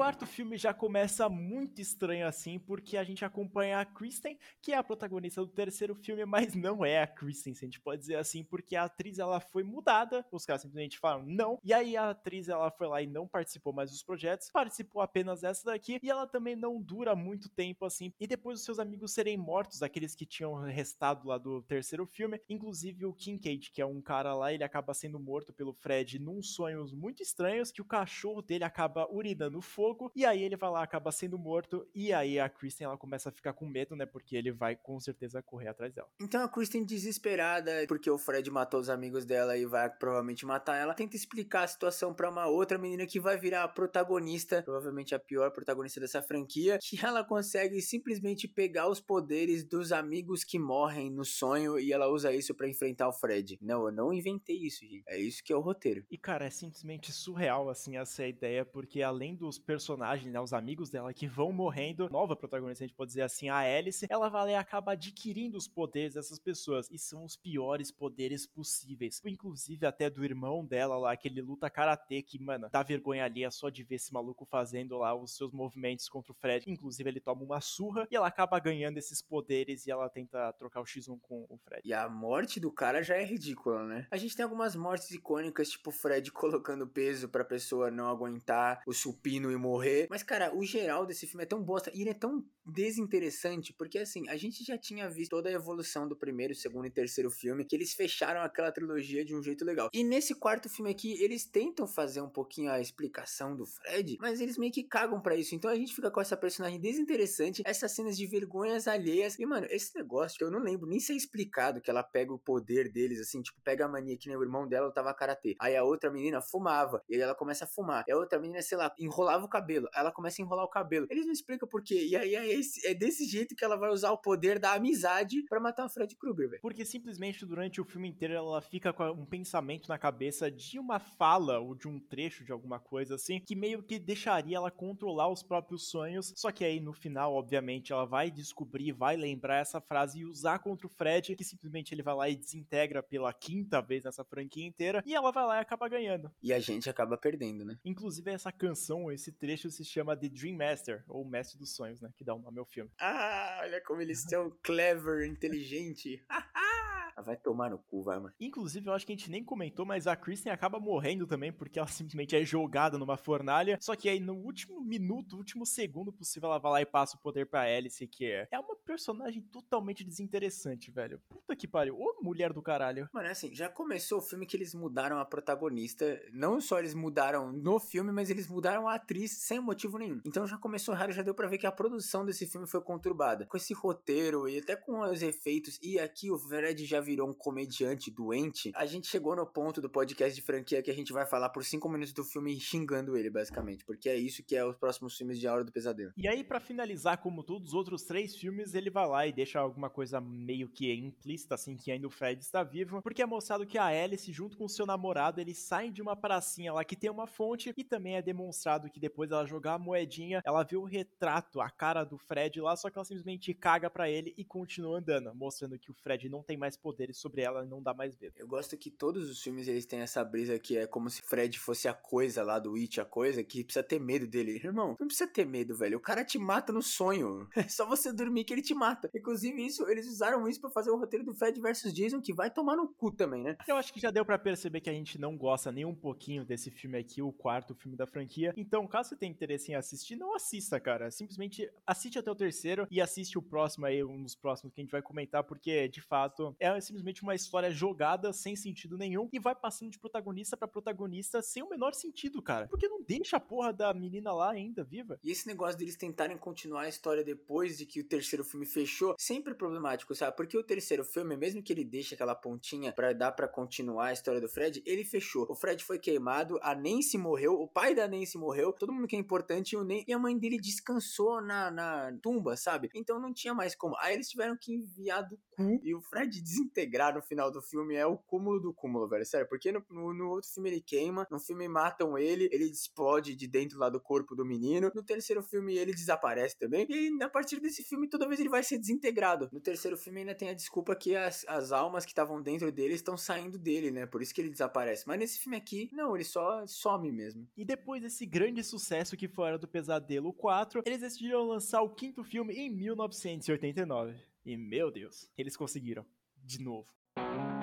Quarto filme já começa muito estranho assim, porque a gente acompanha a Kristen, que é a protagonista do terceiro filme, mas não é a Kristen, se a gente pode dizer assim, porque a atriz ela foi mudada, os caras simplesmente falam não, e aí a atriz ela foi lá e não participou mais dos projetos, participou apenas dessa daqui, e ela também não dura muito tempo assim, e depois os seus amigos serem mortos, aqueles que tinham restado lá do terceiro filme, inclusive o Kincaid, que é um cara lá, ele acaba sendo morto pelo Fred num sonhos muito estranhos, que o cachorro dele acaba urinando fogo, fogo, e aí ele vai lá, acaba sendo morto, e aí a Kristen ela começa a ficar com medo, né? Porque ele vai com certeza correr atrás dela. Então a Kristen, desesperada, porque o Fred matou os amigos dela e vai provavelmente matar ela, tenta explicar a situação para uma outra menina que vai virar a protagonista, provavelmente a pior protagonista dessa franquia, que ela consegue simplesmente pegar os poderes dos amigos que morrem no sonho e ela usa isso para enfrentar o Fred. Não, eu não inventei isso, gente. É isso que é o roteiro. E cara, é simplesmente surreal assim essa ideia, porque além dos personagens personagem, né, os amigos dela que vão morrendo, nova protagonista, a gente pode dizer assim, a Alice, ela vai acaba adquirindo os poderes dessas pessoas, e são os piores poderes possíveis. Inclusive até do irmão dela lá, aquele luta karatê que, mano, dá vergonha ali é só de ver esse maluco fazendo lá os seus movimentos contra o Fred. Inclusive ele toma uma surra e ela acaba ganhando esses poderes e ela tenta trocar o X1 com o Fred. E a morte do cara já é ridícula, né? A gente tem algumas mortes icônicas, tipo o Fred colocando peso pra pessoa não aguentar o supino e morrer. Mas, cara, o geral desse filme é tão bosta e ele é tão desinteressante, porque assim, a gente já tinha visto toda a evolução do primeiro, segundo e terceiro filme, que eles fecharam aquela trilogia de um jeito legal. E nesse quarto filme aqui, eles tentam fazer um pouquinho a explicação do Fred, mas eles meio que cagam para isso. Então a gente fica com essa personagem desinteressante, essas cenas de vergonhas alheias. E, mano, esse negócio que eu não lembro nem ser explicado, que ela pega o poder deles, assim, tipo, pega a mania que nem o irmão dela tava karatê. Aí a outra menina fumava, e ela começa a fumar. E a outra menina, sei lá, enrolava o cabelo. Ela começa a enrolar o cabelo. Eles não explicam por quê. E aí é, esse, é desse jeito que ela vai usar o poder da amizade para matar o Fred Krueger, velho. Porque simplesmente durante o filme inteiro ela fica com um pensamento na cabeça de uma fala ou de um trecho de alguma coisa assim, que meio que deixaria ela controlar os próprios sonhos. Só que aí no final, obviamente, ela vai descobrir, vai lembrar essa frase e usar contra o Fred, que simplesmente ele vai lá e desintegra pela quinta vez nessa franquia inteira, e ela vai lá e acaba ganhando. E a gente acaba perdendo, né? Inclusive essa canção, esse trecho trecho se chama The Dream Master, ou Mestre dos Sonhos, né? Que dá o nome ao filme. Ah, olha como eles são clever, inteligente. vai tomar no cu, vai, mano. Inclusive, eu acho que a gente nem comentou, mas a Kristen acaba morrendo também, porque ela simplesmente é jogada numa fornalha. Só que aí, no último minuto, último segundo possível, ela vai lá e passa o poder pra Alice, que é, é uma personagem totalmente desinteressante, velho. Puta que pariu. Ô mulher do caralho. Mano, é assim, já começou o filme que eles mudaram a protagonista. Não só eles mudaram no filme, mas eles mudaram a atriz sem motivo nenhum. Então já começou errado, já deu pra ver que a produção desse filme foi conturbada. Com esse roteiro e até com os efeitos, e aqui o Fred já virou um comediante doente, a gente chegou no ponto do podcast de franquia que a gente vai falar por cinco minutos do filme xingando ele, basicamente. Porque é isso que é os próximos filmes de A Hora do Pesadelo. E aí, para finalizar, como todos os outros três filmes, ele vai lá e deixa alguma coisa meio que implícita, assim, que ainda o Fred está vivo, porque é mostrado que a Alice, junto com seu namorado, eles saem de uma pracinha lá que tem uma fonte, e também é demonstrado que depois dela jogar a moedinha, ela vê o retrato, a cara do Fred lá, só que ela simplesmente caga para ele e continua andando, mostrando que o Fred não tem mais poderes sobre ela e não dá mais medo. Eu gosto que todos os filmes eles têm essa brisa que é como se Fred fosse a coisa lá do It, a coisa que precisa ter medo dele. Irmão, não precisa ter medo, velho. O cara te mata no sonho. É só você dormir que ele te mata. Inclusive, isso, eles usaram isso para fazer o roteiro do Fred versus Jason, que vai tomar no cu também, né? Eu acho que já deu para perceber que a gente não gosta nem um pouquinho desse filme aqui, o quarto filme da franquia. Então, caso você tenha interesse em assistir, não assista, cara. Simplesmente assiste até o terceiro e assiste o próximo aí, um dos próximos que a gente vai comentar, porque de fato é simplesmente uma história jogada sem sentido nenhum e vai passando de protagonista para protagonista sem o menor sentido, cara. Porque não deixa a porra da menina lá ainda viva. E esse negócio deles tentarem continuar a história depois de que o terceiro filme fechou, sempre problemático, sabe? Porque o terceiro filme, mesmo que ele deixe aquela pontinha para dar para continuar a história do Fred, ele fechou. O Fred foi queimado, a Nancy morreu, o pai da Nancy morreu, todo mundo que é importante e, e a mãe dele descansou na, na tumba, sabe? Então não tinha mais como. Aí eles tiveram que enviar do cu e o Fred desintegrar no final do filme é o cúmulo do cúmulo, velho. Sério, porque no, no, no outro filme ele queima, no filme matam ele, ele explode de dentro lá do corpo do menino. No terceiro filme ele desaparece também. E a partir desse filme, toda vez ele vai ser desintegrado. No terceiro filme ainda tem a desculpa que as, as almas que estavam dentro dele estão saindo dele, né? Por isso que ele desaparece. Mas nesse filme aqui, não, ele só some mesmo. E depois desse grande sucesso que foi do Pesadelo 4, eles decidiram lançar o quinto filme em 1989. E meu Deus, eles conseguiram. De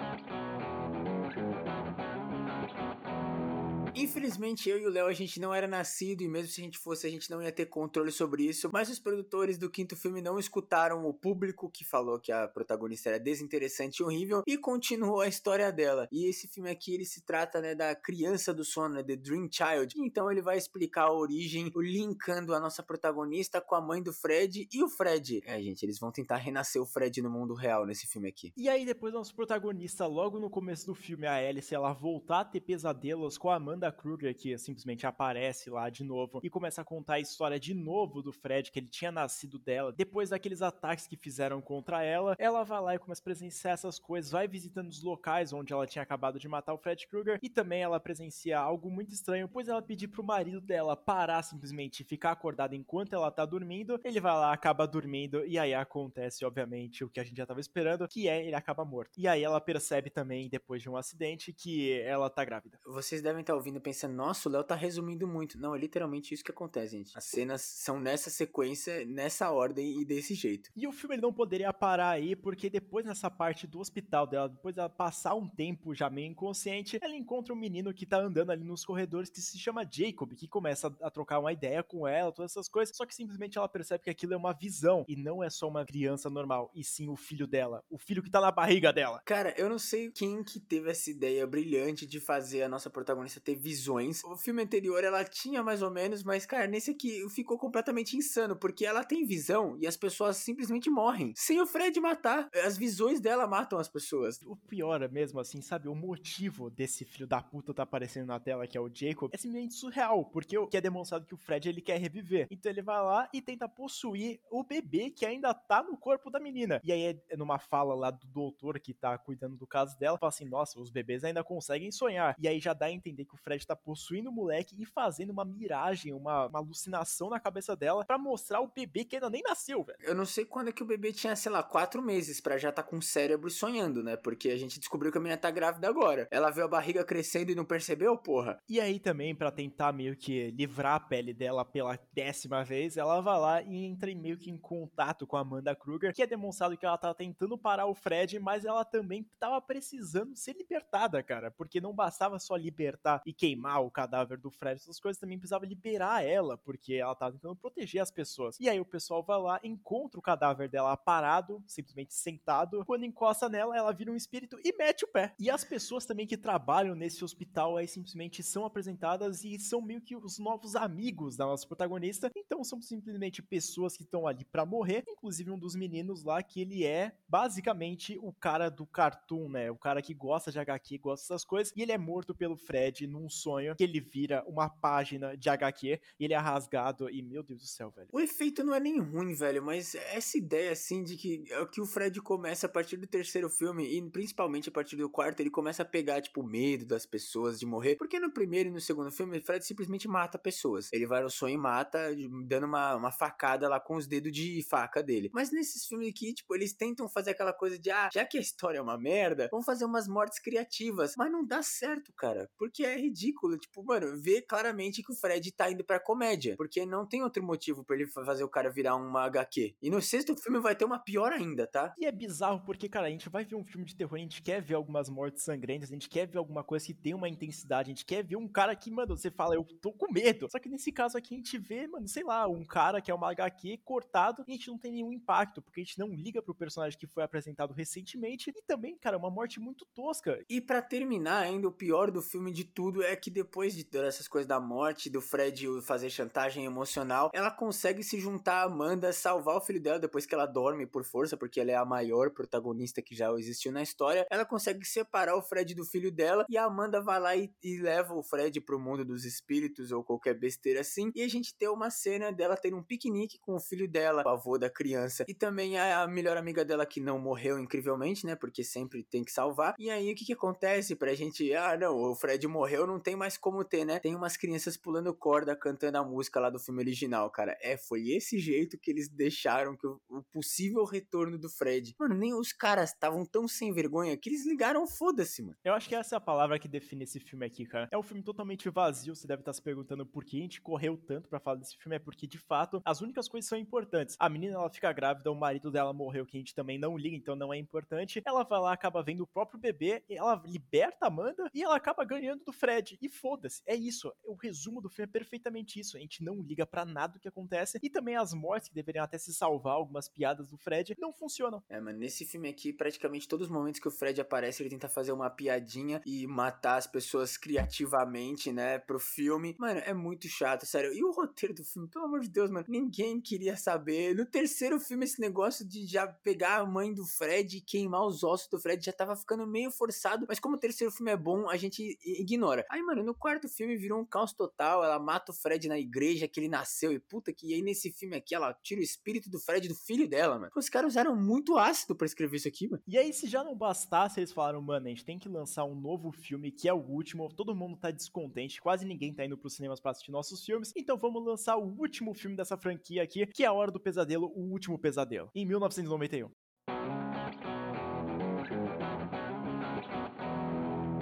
Infelizmente, eu e o Léo, a gente não era nascido, e mesmo se a gente fosse, a gente não ia ter controle sobre isso. Mas os produtores do quinto filme não escutaram o público que falou que a protagonista era desinteressante e horrível e continuou a história dela. E esse filme aqui, ele se trata, né, da criança do sono, né, The Dream Child. Então ele vai explicar a origem, linkando a nossa protagonista com a mãe do Fred e o Fred. É, gente, eles vão tentar renascer o Fred no mundo real nesse filme aqui. E aí depois nosso protagonista, logo no começo do filme, a Alice, ela voltar a ter pesadelos com a Amanda Kruger, que simplesmente aparece lá de novo e começa a contar a história de novo do Fred, que ele tinha nascido dela. Depois daqueles ataques que fizeram contra ela, ela vai lá e começa a presenciar essas coisas, vai visitando os locais onde ela tinha acabado de matar o Fred Krueger e também ela presencia algo muito estranho, pois ela pediu pro marido dela parar simplesmente e ficar acordada enquanto ela tá dormindo. Ele vai lá, acaba dormindo e aí acontece, obviamente, o que a gente já tava esperando, que é ele acaba morto. E aí ela percebe também, depois de um acidente, que ela tá grávida. Vocês devem estar ouvindo pensando, nossa, o Léo tá resumindo muito. Não, é literalmente isso que acontece, gente. As cenas são nessa sequência, nessa ordem e desse jeito. E o filme ele não poderia parar aí, porque depois nessa parte do hospital dela, depois dela passar um tempo já meio inconsciente, ela encontra um menino que tá andando ali nos corredores que se chama Jacob, que começa a trocar uma ideia com ela, todas essas coisas, só que simplesmente ela percebe que aquilo é uma visão e não é só uma criança normal, e sim o filho dela, o filho que tá na barriga dela. Cara, eu não sei quem que teve essa ideia brilhante de fazer a nossa protagonista ter visões. O filme anterior ela tinha mais ou menos, mas cara, nesse aqui ficou completamente insano, porque ela tem visão e as pessoas simplesmente morrem. Sem o Fred matar, as visões dela matam as pessoas. O pior é mesmo assim, sabe, o motivo desse filho da puta tá aparecendo na tela, que é o Jacob, é simplesmente surreal, porque é demonstrado que o Fred ele quer reviver. Então ele vai lá e tenta possuir o bebê que ainda tá no corpo da menina. E aí é numa fala lá do doutor que tá cuidando do caso dela, fala assim: "Nossa, os bebês ainda conseguem sonhar". E aí já dá a entender que o Fred tá possuindo o moleque e fazendo uma miragem, uma, uma alucinação na cabeça dela para mostrar o bebê que ainda nem nasceu, velho. Eu não sei quando é que o bebê tinha, sei lá, quatro meses para já tá com o cérebro sonhando, né? Porque a gente descobriu que a menina tá grávida agora. Ela viu a barriga crescendo e não percebeu, porra? E aí também, para tentar meio que livrar a pele dela pela décima vez, ela vai lá e entra meio que em contato com a Amanda Kruger, que é demonstrado que ela tá tentando parar o Fred, mas ela também tava precisando ser libertada, cara. Porque não bastava só libertar e queimar o cadáver do Fred, essas coisas, também precisava liberar ela, porque ela tava tentando proteger as pessoas. E aí o pessoal vai lá, encontra o cadáver dela parado, simplesmente sentado. Quando encosta nela, ela vira um espírito e mete o pé. E as pessoas também que trabalham nesse hospital aí simplesmente são apresentadas e são meio que os novos amigos da nossa protagonista. Então são simplesmente pessoas que estão ali para morrer, inclusive um dos meninos lá que ele é basicamente o cara do cartoon, né? O cara que gosta de HQ, gosta dessas coisas, e ele é morto pelo Fred num sonho que ele vira uma página de HQ e ele é rasgado e meu Deus do céu, velho. O efeito não é nem ruim, velho, mas essa ideia assim de que é o que o Fred começa a partir do terceiro filme e principalmente a partir do quarto, ele começa a pegar tipo medo das pessoas de morrer, porque no primeiro e no segundo filme o Fred simplesmente mata pessoas. Ele vai no sonho e mata dando uma, uma facada lá com os dedos de faca dele. Mas nesses filmes aqui, tipo, eles tentam fazer aquela coisa de ah, já que a história é uma merda, vamos fazer umas mortes criativas, mas não dá certo, cara, porque é ridículo, tipo, mano, vê claramente que o Fred tá indo pra comédia, porque não tem outro motivo para ele fazer o cara virar uma HQ. E no sexto filme vai ter uma pior ainda, tá? E é bizarro porque, cara, a gente vai ver um filme de terror, a gente quer ver algumas mortes sangrentas, a gente quer ver alguma coisa que tem uma intensidade, a gente quer ver um cara que, mano, você fala, eu tô com medo. Só que nesse caso aqui a gente vê, mano, sei lá, um cara que é uma HQ cortado e a gente não tem nenhum impacto, porque a gente não liga pro personagem que foi apresentado recentemente e também, cara, uma morte muito tosca. E para terminar, ainda o pior do filme de tudo é que depois de todas essas coisas da morte, do Fred fazer chantagem emocional, ela consegue se juntar a Amanda, salvar o filho dela depois que ela dorme por força, porque ela é a maior protagonista que já existiu na história. Ela consegue separar o Fred do filho dela e a Amanda vai lá e, e leva o Fred pro mundo dos espíritos ou qualquer besteira assim. E a gente tem uma cena dela tendo um piquenique com o filho dela, o avô da criança, e também a, a melhor amiga dela que não morreu incrivelmente, né? Porque sempre tem que salvar. E aí o que que acontece pra gente? Ah, não, o Fred morreu, não tem mais como ter, né? Tem umas crianças pulando corda cantando a música lá do filme original, cara. É, foi esse jeito que eles deixaram que o, o possível retorno do Fred. Mano, nem os caras estavam tão sem vergonha que eles ligaram foda-se, mano. Eu acho que essa é a palavra que define esse filme aqui, cara. É um filme totalmente vazio, você deve estar se perguntando por que a gente correu tanto para falar desse filme, é porque de fato as únicas coisas são importantes. A menina ela fica grávida, o marido dela morreu, que a gente também não liga, então não é importante. Ela vai lá, acaba vendo o próprio bebê, ela liberta a Amanda e ela acaba ganhando do Fred. E foda-se, é isso. O resumo do filme é perfeitamente isso. A gente não liga para nada do que acontece e também as mortes que deveriam até se salvar, algumas piadas do Fred, não funcionam. É, mano, nesse filme aqui, praticamente todos os momentos que o Fred aparece, ele tenta fazer uma piadinha e matar as pessoas criativamente, né, pro filme. Mano, é muito chato, sério. E o roteiro do filme, pelo amor de Deus, mano, ninguém queria saber. No terceiro filme, esse negócio de já pegar a mãe do Fred e queimar os ossos do Fred já tava ficando meio forçado, mas como o terceiro filme é bom, a gente ignora. Aí, mano, no quarto filme virou um caos total, ela mata o Fred na igreja que ele nasceu e puta que e aí nesse filme aqui ela tira o espírito do Fred do filho dela, mano. Os caras usaram muito ácido para escrever isso aqui, mano. E aí se já não bastasse, eles falaram, mano, a gente tem que lançar um novo filme que é o último, todo mundo tá descontente, quase ninguém tá indo pros cinemas pra assistir nossos filmes, então vamos lançar o último filme dessa franquia aqui, que é A Hora do Pesadelo, o último pesadelo, em 1991.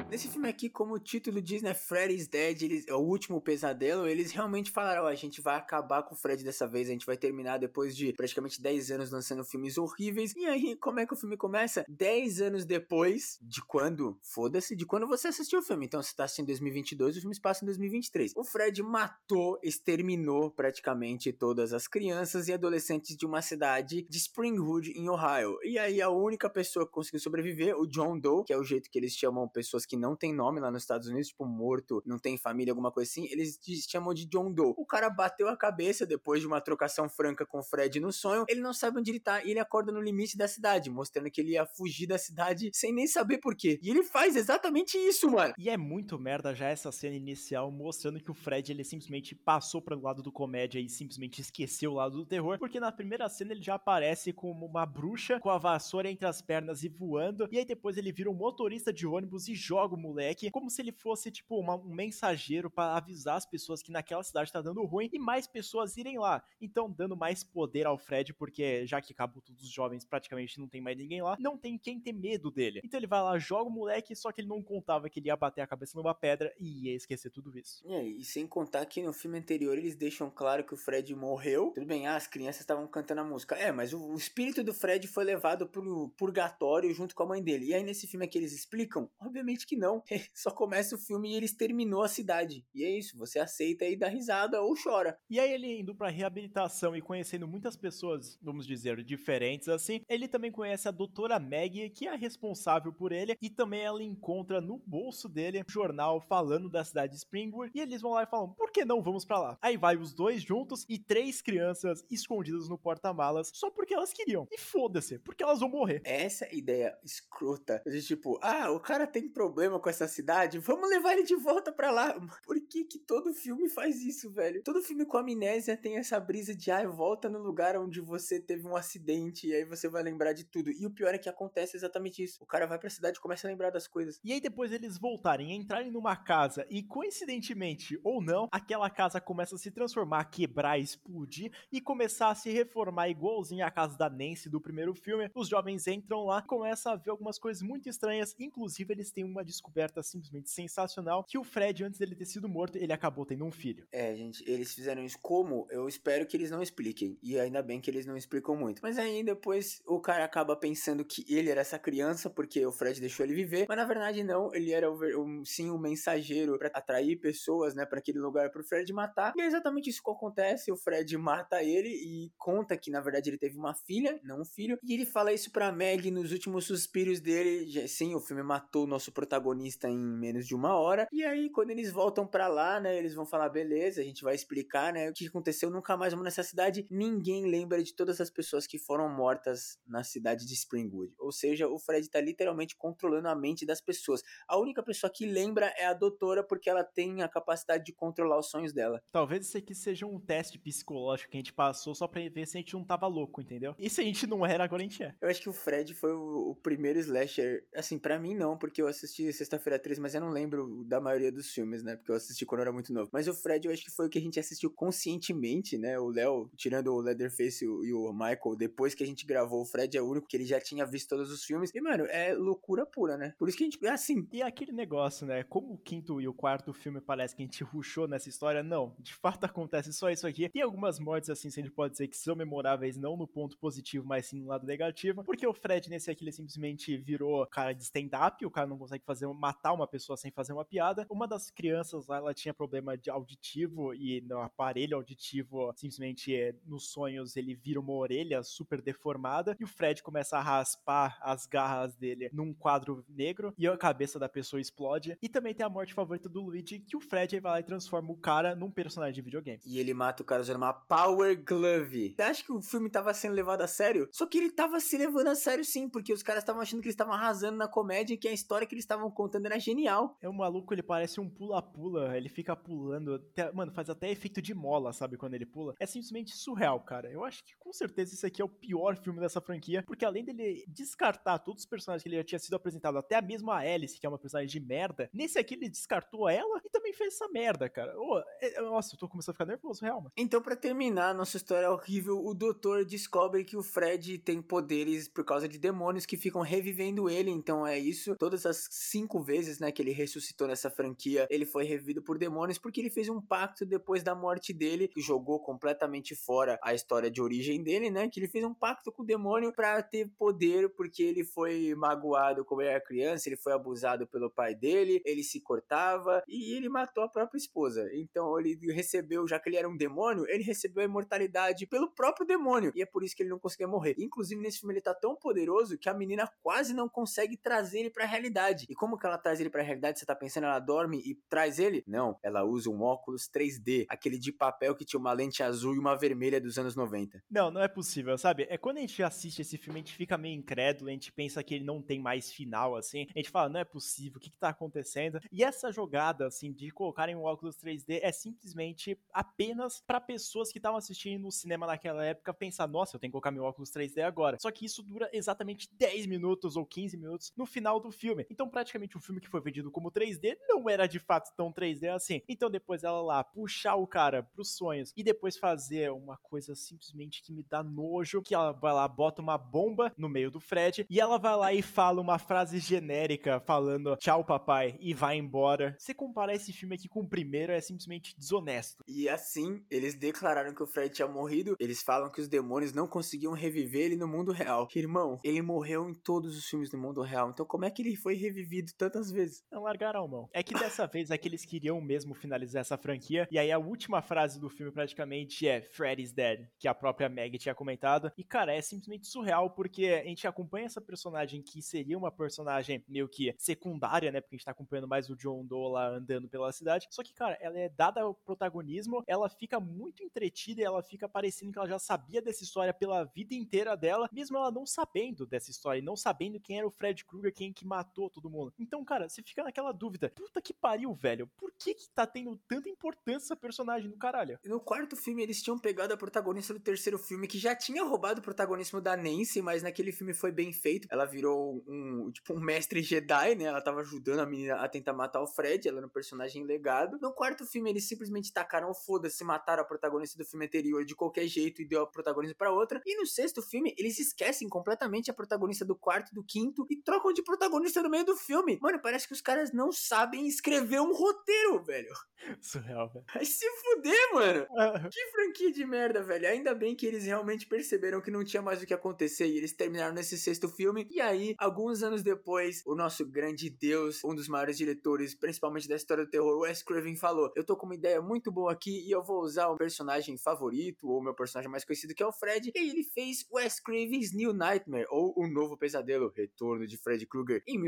Nesse filme aqui, como o título diz, né, Freddy's Dead, eles, é o último pesadelo, eles realmente falaram, ó, a gente vai acabar com o Fred dessa vez, a gente vai terminar depois de praticamente 10 anos lançando filmes horríveis. E aí, como é que o filme começa? 10 anos depois de quando? Foda-se, de quando você assistiu o filme. Então, você tá assistindo em 2022, o filme se passa em 2023. O Fred matou, exterminou praticamente todas as crianças e adolescentes de uma cidade de Springwood, em Ohio. E aí, a única pessoa que conseguiu sobreviver, o John Doe, que é o jeito que eles chamam pessoas que não tem nome lá nos Estados Unidos, tipo morto, não tem família, alguma coisa assim, eles chamam de John Doe. O cara bateu a cabeça depois de uma trocação franca com o Fred no sonho, ele não sabe onde ele tá e ele acorda no limite da cidade, mostrando que ele ia fugir da cidade sem nem saber por quê. E ele faz exatamente isso, mano. E é muito merda já essa cena inicial mostrando que o Fred ele simplesmente passou para o lado do comédia e simplesmente esqueceu o lado do terror, porque na primeira cena ele já aparece como uma bruxa com a vassoura entre as pernas e voando, e aí depois ele vira um motorista de ônibus e joga o moleque, como se ele fosse, tipo, uma, um mensageiro para avisar as pessoas que naquela cidade tá dando ruim e mais pessoas irem lá. Então, dando mais poder ao Fred, porque já que acabou todos os jovens, praticamente não tem mais ninguém lá, não tem quem ter medo dele. Então ele vai lá, joga o moleque, só que ele não contava que ele ia bater a cabeça numa pedra e ia esquecer tudo isso. É, e sem contar que no filme anterior eles deixam claro que o Fred morreu. Tudo bem, ah, as crianças estavam cantando a música. É, mas o, o espírito do Fred foi levado pro purgatório junto com a mãe dele. E aí nesse filme aqui eles explicam? Obviamente que que não. Só começa o filme e eles terminou a cidade. E é isso, você aceita e dá risada ou chora. E aí ele indo pra reabilitação e conhecendo muitas pessoas, vamos dizer, diferentes assim, ele também conhece a doutora Maggie, que é a responsável por ele, e também ela encontra no bolso dele um jornal falando da cidade de Springwood, e eles vão lá e falam, por que não vamos para lá? Aí vai os dois juntos e três crianças escondidas no porta-malas, só porque elas queriam. E foda-se, porque elas vão morrer. Essa ideia escrota, de tipo, ah, o cara tem problema com essa cidade, vamos levar ele de volta para lá. Por que que todo filme faz isso, velho? Todo filme com amnésia tem essa brisa de, ah, volta no lugar onde você teve um acidente e aí você vai lembrar de tudo. E o pior é que acontece exatamente isso. O cara vai pra cidade e começa a lembrar das coisas. E aí depois eles voltarem, entrarem numa casa e coincidentemente ou não, aquela casa começa a se transformar, quebrar, explodir e começar a se reformar igualzinho a casa da Nancy do primeiro filme. Os jovens entram lá, começam a ver algumas coisas muito estranhas, inclusive eles têm uma descoberta simplesmente sensacional que o Fred antes dele ter sido morto, ele acabou tendo um filho. É, gente, eles fizeram isso como? Eu espero que eles não expliquem. E ainda bem que eles não explicam muito. Mas aí depois o cara acaba pensando que ele era essa criança porque o Fred deixou ele viver, mas na verdade não, ele era o, sim o mensageiro para atrair pessoas, né, para aquele lugar pro Fred matar. E é exatamente isso que acontece, o Fred mata ele e conta que na verdade ele teve uma filha, não um filho, e ele fala isso para Meg nos últimos suspiros dele. Sim, o filme matou o nosso protagonista em menos de uma hora. E aí quando eles voltam para lá, né, eles vão falar beleza, a gente vai explicar, né, o que aconteceu, nunca mais vamos nessa cidade. Ninguém lembra de todas as pessoas que foram mortas na cidade de Springwood. Ou seja, o Fred tá literalmente controlando a mente das pessoas. A única pessoa que lembra é a doutora, porque ela tem a capacidade de controlar os sonhos dela. Talvez isso aqui seja um teste psicológico que a gente passou só pra ver se a gente não tava louco, entendeu? E se a gente não era, agora a gente é. Eu acho que o Fred foi o, o primeiro slasher. Assim, para mim não, porque eu assisti Sexta-feira 13, mas eu não lembro da maioria dos filmes, né? Porque eu assisti quando eu era muito novo. Mas o Fred, eu acho que foi o que a gente assistiu conscientemente, né? O Léo, tirando o Leatherface e o Michael, depois que a gente gravou, o Fred é o único que ele já tinha visto todos os filmes. E, mano, é loucura pura, né? Por isso que a gente. É assim. E aquele negócio, né? Como o quinto e o quarto filme parece que a gente ruxou nessa história, não. De fato acontece só isso aqui. Tem algumas mortes, assim, se a gente pode dizer que são memoráveis, não no ponto positivo, mas sim no lado negativo. Porque o Fred, nesse aqui, ele simplesmente virou cara de stand-up. O cara não consegue fazer matar uma pessoa sem fazer uma piada. Uma das crianças lá, ela tinha problema de auditivo e no aparelho auditivo, simplesmente é, nos sonhos, ele vira uma orelha super deformada. E o Fred começa a raspar as garras dele num quadro negro e a cabeça da pessoa explode. E também tem a morte favorita do Luigi, que o Fred vai lá e transforma o cara num personagem de videogame. E ele mata o cara usando uma Power Glove. Você acha que o filme tava sendo levado a sério? Só que ele tava se levando a sério sim, porque os caras estavam achando que eles estavam arrasando na comédia e que a história que eles estavam contando era genial. É um maluco, ele parece um pula-pula, ele fica pulando, até, mano, faz até efeito de mola, sabe, quando ele pula. É simplesmente surreal, cara. Eu acho que com certeza esse aqui é o pior filme dessa franquia, porque além dele descartar todos os personagens que ele já tinha sido apresentado, até a mesma Alice, que é uma personagem de merda, nesse aqui ele descartou ela e também fez essa merda, cara. Oh, é, nossa, eu tô começando a ficar nervoso, real, mano. Então, para terminar nossa história horrível, o doutor descobre que o Fred tem poderes por causa de demônios que ficam revivendo ele. Então é isso. Todas as cinco vezes, né, que ele ressuscitou nessa franquia, ele foi revivido por demônios porque ele fez um pacto depois da morte dele, que jogou completamente fora a história de origem dele, né? Que ele fez um pacto com o demônio para ter poder, porque ele foi magoado quando ele era criança, ele foi abusado pelo pai dele, ele se cortava e ele matou a própria esposa. Então ele recebeu, já que ele era um demônio, ele recebeu a imortalidade pelo próprio demônio. E é por isso que ele não conseguia morrer. Inclusive, nesse filme ele tá tão poderoso que a menina quase não consegue trazer ele pra realidade. E como que ela traz ele pra realidade? Você tá pensando, ela dorme e traz ele? Não, ela usa um óculos 3D, aquele de papel que tinha uma lente azul e uma vermelha dos anos 90. Não, não é possível, sabe? É quando a gente assiste esse filme, a gente fica meio incrédulo, a gente pensa que ele não tem mais final, assim. A gente fala, não é possível, o que que tá acontecendo? E essa jogada, assim, de colocarem um óculos 3D é simplesmente apenas para pessoas que estavam assistindo no cinema naquela época pensar, nossa, eu tenho que colocar meu óculos 3D agora. Só que isso dura exatamente 10 minutos ou 15 minutos no final do filme. Então, praticamente, o filme que foi vendido como 3D não era de fato tão 3D dizer assim. Então depois ela lá puxar o cara pros sonhos e depois fazer uma coisa simplesmente que me dá nojo, que ela vai lá, bota uma bomba no meio do Fred e ela vai lá e fala uma frase genérica falando tchau papai e vai embora. Você comparar esse filme aqui com o primeiro é simplesmente desonesto. E assim, eles declararam que o Fred tinha morrido, eles falam que os demônios não conseguiam reviver ele no mundo real. Irmão, ele morreu em todos os filmes do mundo real, então como é que ele foi revivido tantas vezes? Não largaram a mão. É que dessa vez é que eles queriam mesmo finalizar essa franquia, e aí a última frase do filme praticamente é Fred is dead, que a própria Meg tinha comentado. E cara, é simplesmente surreal porque a gente acompanha essa personagem que seria uma personagem meio que secundária, né? Porque a gente tá acompanhando mais o John Doe lá andando pela cidade. Só que, cara, ela é dada o protagonismo, ela fica muito entretida e ela fica parecendo que ela já sabia dessa história pela vida inteira dela, mesmo ela não sabendo dessa história, e não sabendo quem era o Fred Krueger, quem que matou todo mundo. Então, cara, você fica naquela dúvida, puta que pariu, velho, por que que tá tendo tanta importância essa personagem no caralho? No quarto filme, eles tinham pegado a protagonista do terceiro filme, que já tinha roubado o protagonismo da Nancy, mas naquele filme foi bem feito. Ela virou um, tipo, um mestre Jedi, né? Ela tava ajudando a menina a tentar matar o Fred, ela era um personagem legado. No quarto filme, eles simplesmente tacaram foda-se, mataram a protagonista do filme anterior de qualquer jeito e deu a protagonista para outra. E no sexto filme, eles esquecem completamente a protagonista do quarto e do quinto e trocam de protagonista no meio do filme. Mano, parece que os caras não sabem escrever um roteiro, velho. Surreal, velho. Vai se fuder, mano. que franquia de merda, velho. Ainda bem que eles realmente perceberam que não tinha mais o que acontecer e eles terminaram nesse sexto filme. E aí, alguns anos depois, o nosso grande deus, um dos maiores diretores, principalmente da história do terror, Wes Craven, falou: Eu tô com uma ideia muito boa aqui e eu vou usar o personagem favorito, ou meu personagem mais conhecido, que é o Fred. E ele fez Wes Craven's New Nightmare, ou O Novo Pesadelo, Retorno de Fred Krueger, em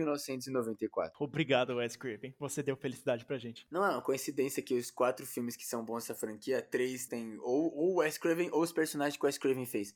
1994. Obrigado, Wes Craven. Você deu felicidade pra gente. Não é uma coincidência que os quatro filmes que são bons essa franquia, três tem ou, ou Wes Craven ou os personagens que o Wes Craven fez.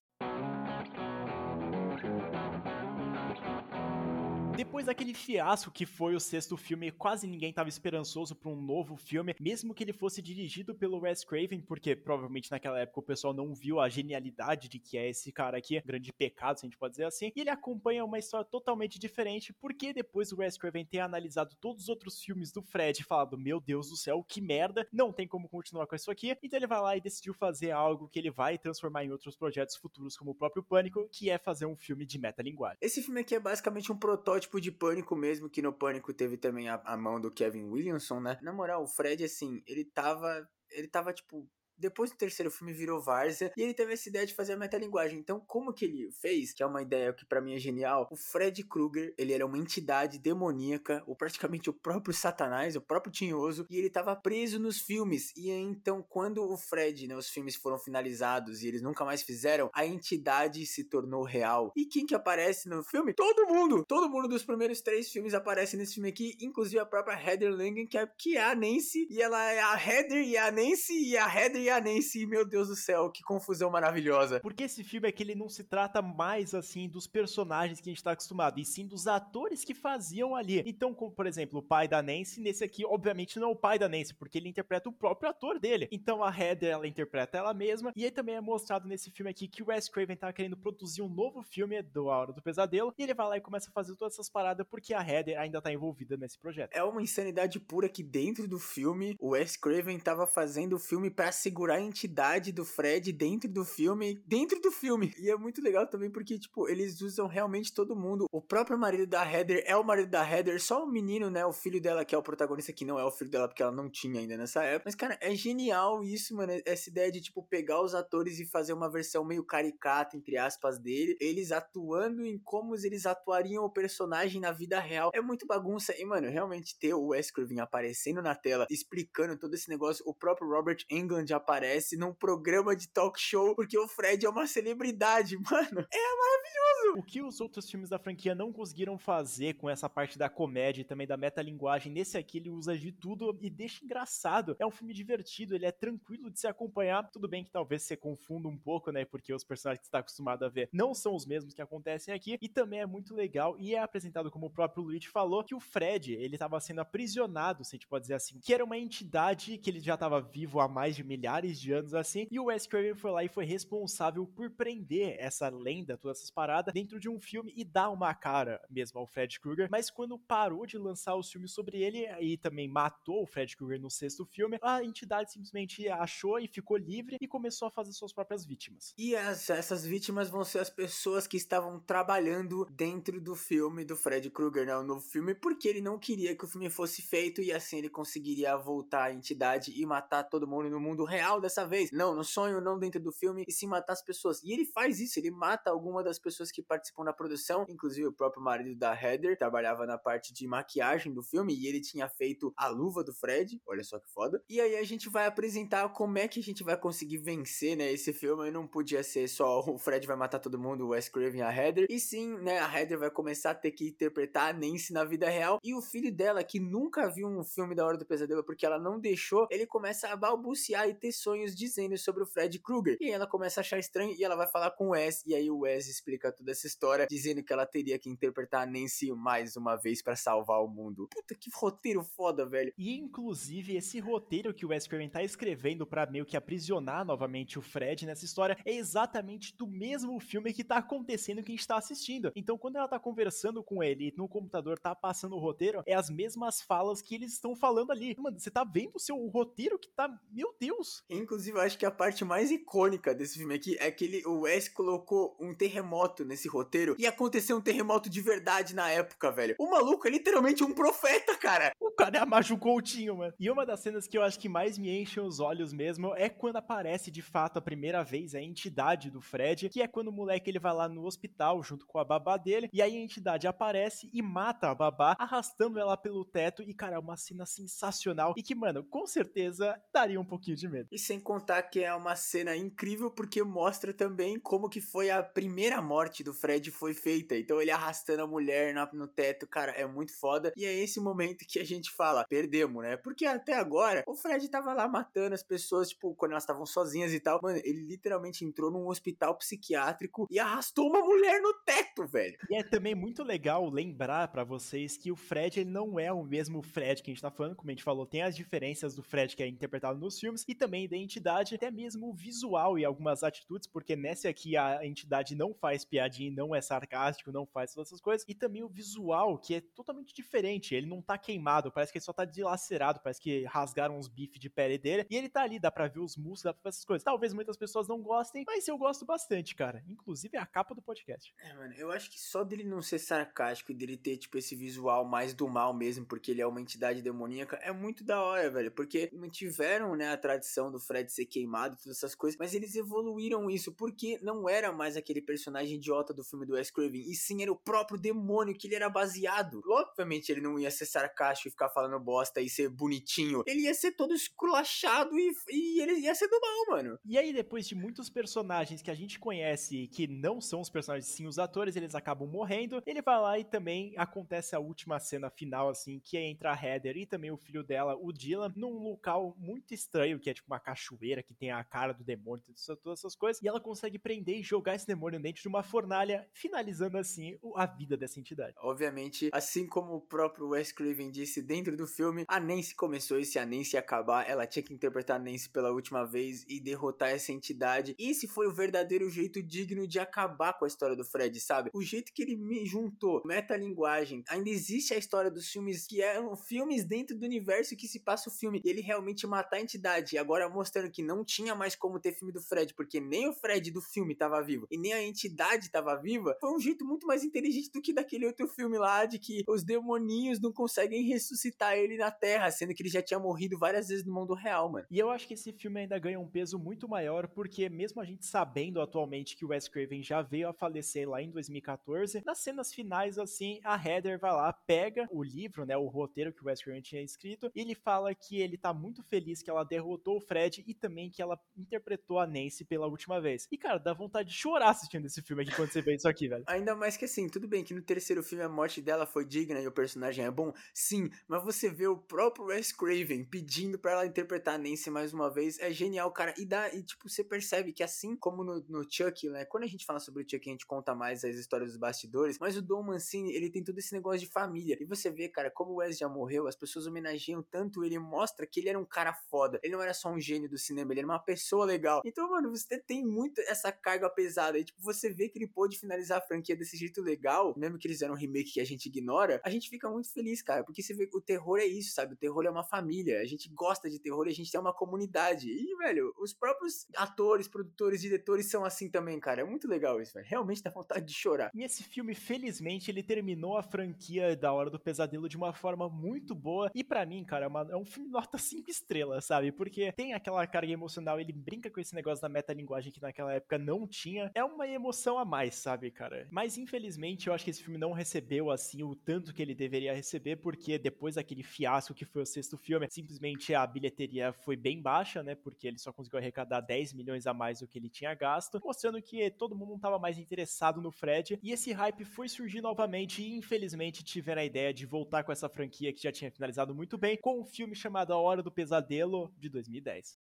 Depois daquele fiasco que foi o sexto filme, quase ninguém estava esperançoso para um novo filme, mesmo que ele fosse dirigido pelo Wes Craven, porque provavelmente naquela época o pessoal não viu a genialidade de que é esse cara aqui, grande pecado, se a gente pode dizer assim. E ele acompanha uma história totalmente diferente, porque depois o Wes Craven ter analisado todos os outros filmes do Fred e falado: Meu Deus do céu, que merda, não tem como continuar com isso aqui. Então ele vai lá e decidiu fazer algo que ele vai transformar em outros projetos futuros, como o próprio Pânico, que é fazer um filme de metalinguagem. Esse filme aqui é basicamente um protótipo tipo de pânico mesmo, que no pânico teve também a, a mão do Kevin Williamson, né? Na moral, o Fred, assim, ele tava. Ele tava, tipo, depois do terceiro filme virou Várzea e ele teve essa ideia de fazer a metalinguagem. Então, como que ele fez? Que é uma ideia que para mim é genial. O Fred Krueger, ele era uma entidade demoníaca, ou praticamente o próprio Satanás, o próprio Tinhoso, e ele tava preso nos filmes. E então, quando o Fred, né, os filmes foram finalizados e eles nunca mais fizeram, a entidade se tornou real. E quem que aparece no filme? Todo mundo! Todo mundo dos primeiros três filmes aparece nesse filme aqui, inclusive a própria Heather Langen, que é, que é a Nancy, e ela é a Heather e a Nancy, e a Heather e a Nancy, meu Deus do céu, que confusão maravilhosa. Porque esse filme é que ele não se trata mais, assim, dos personagens que a gente tá acostumado, e sim dos atores que faziam ali. Então, como, por exemplo, o pai da Nancy, nesse aqui, obviamente, não é o pai da Nancy, porque ele interpreta o próprio ator dele. Então, a Heather, ela interpreta ela mesma, e aí também é mostrado nesse filme aqui que o Wes Craven tá querendo produzir um novo filme do A Hora do Pesadelo, e ele vai lá e começa a fazer todas essas paradas porque a Heather ainda tá envolvida nesse projeto. É uma insanidade pura que dentro do filme, o Wes Craven tava fazendo o filme para segurar a entidade do Fred dentro do filme, dentro do filme. E é muito legal também porque, tipo, eles usam realmente todo mundo. O próprio marido da Heather é o marido da Heather, só o menino, né, o filho dela que é o protagonista, que não é o filho dela porque ela não tinha ainda nessa época. Mas, cara, é genial isso, mano, essa ideia de, tipo, pegar os atores e fazer uma versão meio caricata, entre aspas, dele, eles atuando em como eles atuariam o personagem na vida real. É muito bagunça. E, mano, realmente ter o Wes Craven aparecendo na tela, explicando todo esse negócio, o próprio Robert Englund aparece num programa de talk show porque o Fred é uma celebridade, mano. É maravilhoso! O que os outros filmes da franquia não conseguiram fazer com essa parte da comédia e também da metalinguagem, nesse aqui ele usa de tudo e deixa engraçado. É um filme divertido, ele é tranquilo de se acompanhar. Tudo bem que talvez você confunda um pouco, né? Porque os personagens que você está acostumado a ver não são os mesmos que acontecem aqui. E também é muito legal e é apresentado, como o próprio Luigi falou, que o Fred, ele estava sendo aprisionado, se a gente pode dizer assim, que era uma entidade que ele já estava vivo há mais de milhares milhares de anos assim, e o Wes Craven foi lá e foi responsável por prender essa lenda, todas essas paradas, dentro de um filme e dar uma cara mesmo ao Fred Krueger, mas quando parou de lançar os filmes sobre ele e também matou o Fred Krueger no sexto filme, a entidade simplesmente achou e ficou livre e começou a fazer suas próprias vítimas. E as, essas vítimas vão ser as pessoas que estavam trabalhando dentro do filme do Fred Krueger, né, o novo filme, porque ele não queria que o filme fosse feito e assim ele conseguiria voltar à entidade e matar todo mundo no mundo real dessa vez. Não, no sonho, não dentro do filme, e sim matar as pessoas. E ele faz isso, ele mata alguma das pessoas que participam da produção, inclusive o próprio marido da Heather, trabalhava na parte de maquiagem do filme e ele tinha feito a luva do Fred, olha só que foda. E aí a gente vai apresentar como é que a gente vai conseguir vencer, né, esse filme. Não podia ser só o Fred vai matar todo mundo, o Wes Craven e a Heather, e sim, né, a Heather vai começar a ter que interpretar a Nancy na vida real, e o filho dela, que nunca viu um filme da Hora do Pesadelo porque ela não deixou, ele começa a balbuciar e ter sonhos dizendo sobre o Fred Krueger. E ela começa a achar estranho e ela vai falar com o Wes, e aí o Wes explica toda essa história, dizendo que ela teria que interpretar a Nancy mais uma vez para salvar o mundo. Puta que roteiro foda, velho. E inclusive esse roteiro que o Wes Craven tá escrevendo para meio que aprisionar novamente o Fred nessa história é exatamente do mesmo filme que tá acontecendo que a gente tá assistindo. Então quando ela tá conversando com ele no computador tá passando o roteiro, é as mesmas falas que eles estão falando ali. Mano, você tá vendo o seu roteiro que tá, meu Deus. Inclusive, eu acho que a parte mais icônica desse filme aqui é que ele, o Wes colocou um terremoto nesse roteiro e aconteceu um terremoto de verdade na época, velho. O maluco é literalmente um profeta, cara. O cara é a Maju Coutinho, mano. E uma das cenas que eu acho que mais me enchem os olhos mesmo é quando aparece de fato a primeira vez a entidade do Fred, que é quando o moleque ele vai lá no hospital junto com a babá dele, e aí a entidade aparece e mata a babá, arrastando ela pelo teto, e cara, é uma cena sensacional e que, mano, com certeza daria um pouquinho de medo. E sem contar que é uma cena incrível porque mostra também como que foi a primeira morte do Fred foi feita. Então ele arrastando a mulher no teto, cara, é muito foda. E é esse momento que a gente fala, perdemos, né? Porque até agora o Fred tava lá matando as pessoas, tipo, quando elas estavam sozinhas e tal. Mano, ele literalmente entrou num hospital psiquiátrico e arrastou uma mulher no teto, velho. E é também muito legal lembrar para vocês que o Fred ele não é o mesmo Fred que a gente tá falando, como a gente falou, tem as diferenças do Fred que é interpretado nos filmes e também da entidade, até mesmo o visual e algumas atitudes, porque nesse aqui a entidade não faz piadinha, não é sarcástico, não faz todas essas coisas, e também o visual que é totalmente diferente, ele não tá queimado, parece que ele só tá dilacerado, parece que rasgaram uns bifes de pele dele, e ele tá ali, dá pra ver os músculos, dá pra ver essas coisas. Talvez muitas pessoas não gostem, mas eu gosto bastante, cara. Inclusive a capa do podcast. É, mano, eu acho que só dele não ser sarcástico e dele ter, tipo, esse visual mais do mal mesmo, porque ele é uma entidade demoníaca, é muito da hora, velho. Porque mantiveram, né, a tradição do Fred ser queimado, todas essas coisas, mas eles evoluíram isso, porque não era mais aquele personagem idiota do filme do Wes Craven, e sim era o próprio demônio que ele era baseado. Obviamente ele não ia ser sarcástico e ficar falando bosta e ser bonitinho. Ele ia ser todo esculachado e, e ele ia ser do mal, mano. E aí, depois de muitos personagens que a gente conhece que não são os personagens, sim os atores, eles acabam morrendo, ele vai lá e também acontece a última cena final, assim, que é entre a Heather e também o filho dela, o Dylan, num local muito estranho, que é tipo uma cachoeira que tem a cara do demônio, todas essas coisas, e ela consegue prender e jogar esse demônio dentro de uma fornalha, finalizando assim a vida dessa entidade. Obviamente, assim como o próprio Wes Craven disse dentro do filme, a Nancy começou e se a Nancy acabar, ela tinha que interpretar a Nancy pela última vez e derrotar essa entidade. Esse foi o verdadeiro jeito digno de acabar com a história do Fred, sabe? O jeito que ele me juntou, metalinguagem, ainda existe a história dos filmes que eram filmes dentro do universo que se passa o filme, e ele realmente matar a entidade, e agora mostrando que não tinha mais como ter filme do Fred, porque nem o Fred do filme tava vivo, e nem a entidade tava viva, foi um jeito muito mais inteligente do que daquele outro filme lá, de que os demoninhos não conseguem ressuscitar ele na Terra, sendo que ele já tinha morrido várias vezes no mundo real, mano. E eu acho que esse filme ainda ganha um peso muito maior, porque mesmo a gente sabendo atualmente que o Wes Craven já veio a falecer lá em 2014, nas cenas finais, assim, a Heather vai lá, pega o livro, né, o roteiro que o Wes Craven tinha escrito, e ele fala que ele tá muito feliz que ela derrotou o Fred e também que ela interpretou a Nancy pela última vez. E, cara, dá vontade de chorar assistindo esse filme aqui quando você vê isso aqui, velho. Ainda mais que assim, tudo bem que no terceiro filme a morte dela foi digna e o personagem é bom, sim, mas você vê o próprio Wes Craven pedindo para ela interpretar Nancy mais uma vez, é genial, cara. E dá, e tipo, você percebe que assim como no, no Chuck, né? Quando a gente fala sobre o Chuck, a gente conta mais as histórias dos bastidores, mas o Dom Mancini, ele tem todo esse negócio de família. E você vê, cara, como o Wes já morreu, as pessoas homenageiam tanto ele, mostra que ele era um cara foda. Ele não era só um gênio do cinema, ele era uma pessoa legal. Então, mano, você tem muito essa carga pesada. E, tipo, você vê que ele pôde finalizar a franquia desse jeito legal, mesmo que eles eram um remake que a gente ignora, a gente fica muito feliz, cara. Porque você vê o terror é isso, sabe? O terror é uma família. A gente gosta de terror e a gente tem uma comunidade. E, velho, os próprios atores, produtores, diretores são assim também, cara. É muito legal isso, velho. Realmente dá vontade de chorar. E esse filme, felizmente, ele terminou a franquia da Hora do Pesadelo de uma forma muito boa. E para mim, cara, é, uma, é um filme nota 5 estrelas, sabe? Porque tem aquela carga emocional, ele brinca com esse negócio da metalinguagem que naquela época não tinha. É uma emoção a mais, sabe, cara? Mas infelizmente eu acho que esse filme não recebeu assim o tanto que ele deveria receber, porque depois daquele fiasco que foi o sexto filme, simplesmente a bilheteria foi bem baixa, né? Porque ele só conseguiu arrecadar 10 milhões a mais do que ele tinha gasto, mostrando que todo mundo estava mais interessado no Fred. E esse hype foi surgir novamente e infelizmente tiveram a ideia de voltar com essa franquia que já tinha finalizado muito bem, com um filme chamado A Hora do Pesadelo de 2010.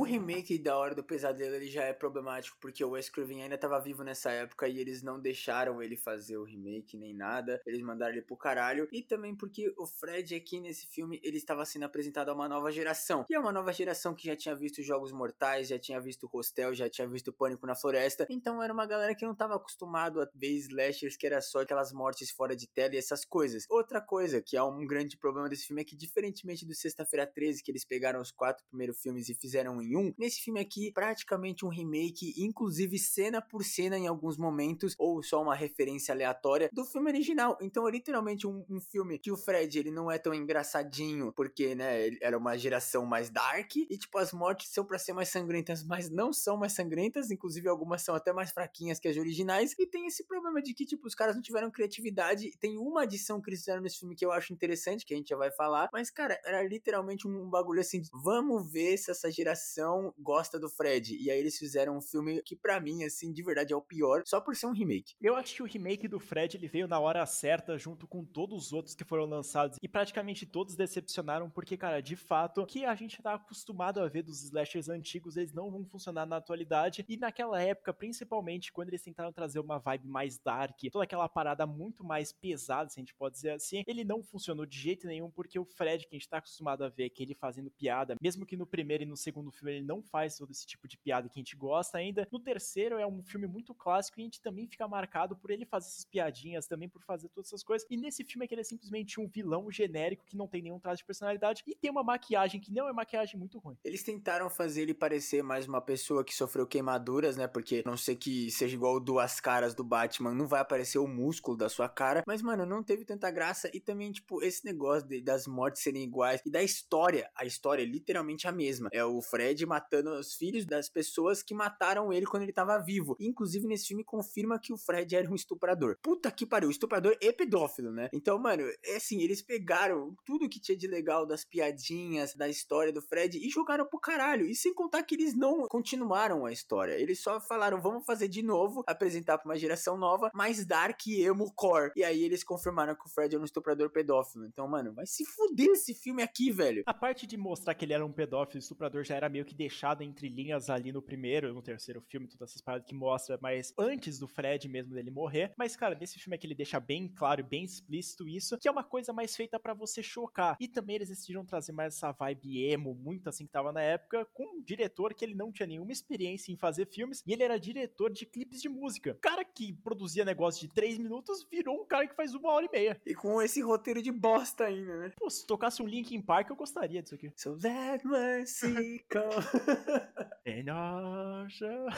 O remake da Hora do Pesadelo ele já é problemático porque o Wes Craven ainda estava vivo nessa época e eles não deixaram ele fazer o remake nem nada. Eles mandaram ele pro caralho. E também porque o Fred aqui nesse filme ele estava sendo apresentado a uma nova geração. E é uma nova geração que já tinha visto Jogos Mortais, já tinha visto Hostel, já tinha visto Pânico na Floresta. Então era uma galera que não estava acostumado a ver slashers que era só aquelas mortes fora de tela e essas coisas. Outra coisa que é um grande problema desse filme é que diferentemente do Sexta-feira 13 que eles pegaram os quatro primeiros filmes e fizeram em nesse filme aqui, praticamente um remake, inclusive cena por cena em alguns momentos, ou só uma referência aleatória do filme original. Então é literalmente um, um filme que o Fred, ele não é tão engraçadinho, porque, né, ele era uma geração mais dark, e tipo, as mortes são para ser mais sangrentas, mas não são mais sangrentas, inclusive algumas são até mais fraquinhas que as originais, e tem esse problema de que, tipo, os caras não tiveram criatividade. Tem uma adição que eles fizeram nesse filme que eu acho interessante, que a gente já vai falar, mas, cara, era literalmente um bagulho assim, vamos ver se essa geração gosta do Fred. E aí eles fizeram um filme que para mim, assim, de verdade é o pior, só por ser um remake. Eu acho que o remake do Fred ele veio na hora certa, junto com todos os outros que foram lançados. E praticamente todos decepcionaram, porque, cara, de fato, que a gente tá acostumado a ver dos slashers antigos, eles não vão funcionar na atualidade. E naquela época, principalmente, quando eles tentaram trazer uma vibe mais dark, toda aquela parada muito mais pesada, se a gente pode dizer assim, ele não funcionou de jeito nenhum, porque o Fred, que a gente tá acostumado a ver, que ele fazendo piada, mesmo que no primeiro e no segundo filme ele não faz todo esse tipo de piada que a gente gosta ainda. No terceiro é um filme muito clássico e a gente também fica marcado por ele fazer essas piadinhas, também por fazer todas essas coisas. E nesse filme é que ele é simplesmente um vilão genérico que não tem nenhum traço de personalidade e tem uma maquiagem que não é maquiagem muito ruim. Eles tentaram fazer ele parecer mais uma pessoa que sofreu queimaduras, né? Porque não sei que seja igual duas caras do Batman, não vai aparecer o músculo da sua cara, mas mano, não teve tanta graça e também tipo esse negócio de, das mortes serem iguais e da história, a história é literalmente a mesma. É o Fred matando os filhos das pessoas que mataram ele quando ele tava vivo. Inclusive, nesse filme confirma que o Fred era um estuprador. Puta que pariu, estuprador e pedófilo, né? Então, mano, é assim, eles pegaram tudo que tinha de legal das piadinhas, da história do Fred e jogaram pro caralho. E sem contar que eles não continuaram a história. Eles só falaram, vamos fazer de novo, apresentar pra uma geração nova, mais dark e emo core. E aí eles confirmaram que o Fred era um estuprador pedófilo. Então, mano, vai se fuder esse filme aqui, velho. A parte de mostrar que ele era um pedófilo e estuprador já era meio que deixado entre linhas ali no primeiro, no terceiro filme, todas essas paradas que mostra, mas antes do Fred mesmo dele morrer. Mas, cara, nesse filme aqui ele deixa bem claro, bem explícito isso, que é uma coisa mais feita para você chocar. E também eles decidiram trazer mais essa vibe emo, muito assim que tava na época, com um diretor que ele não tinha nenhuma experiência em fazer filmes, e ele era diretor de clipes de música. O cara que produzia negócio de três minutos virou um cara que faz uma hora e meia. E com esse roteiro de bosta ainda, né? Pô, se tocasse um Linkin Park, eu gostaria disso aqui. So let mercy show. in our show.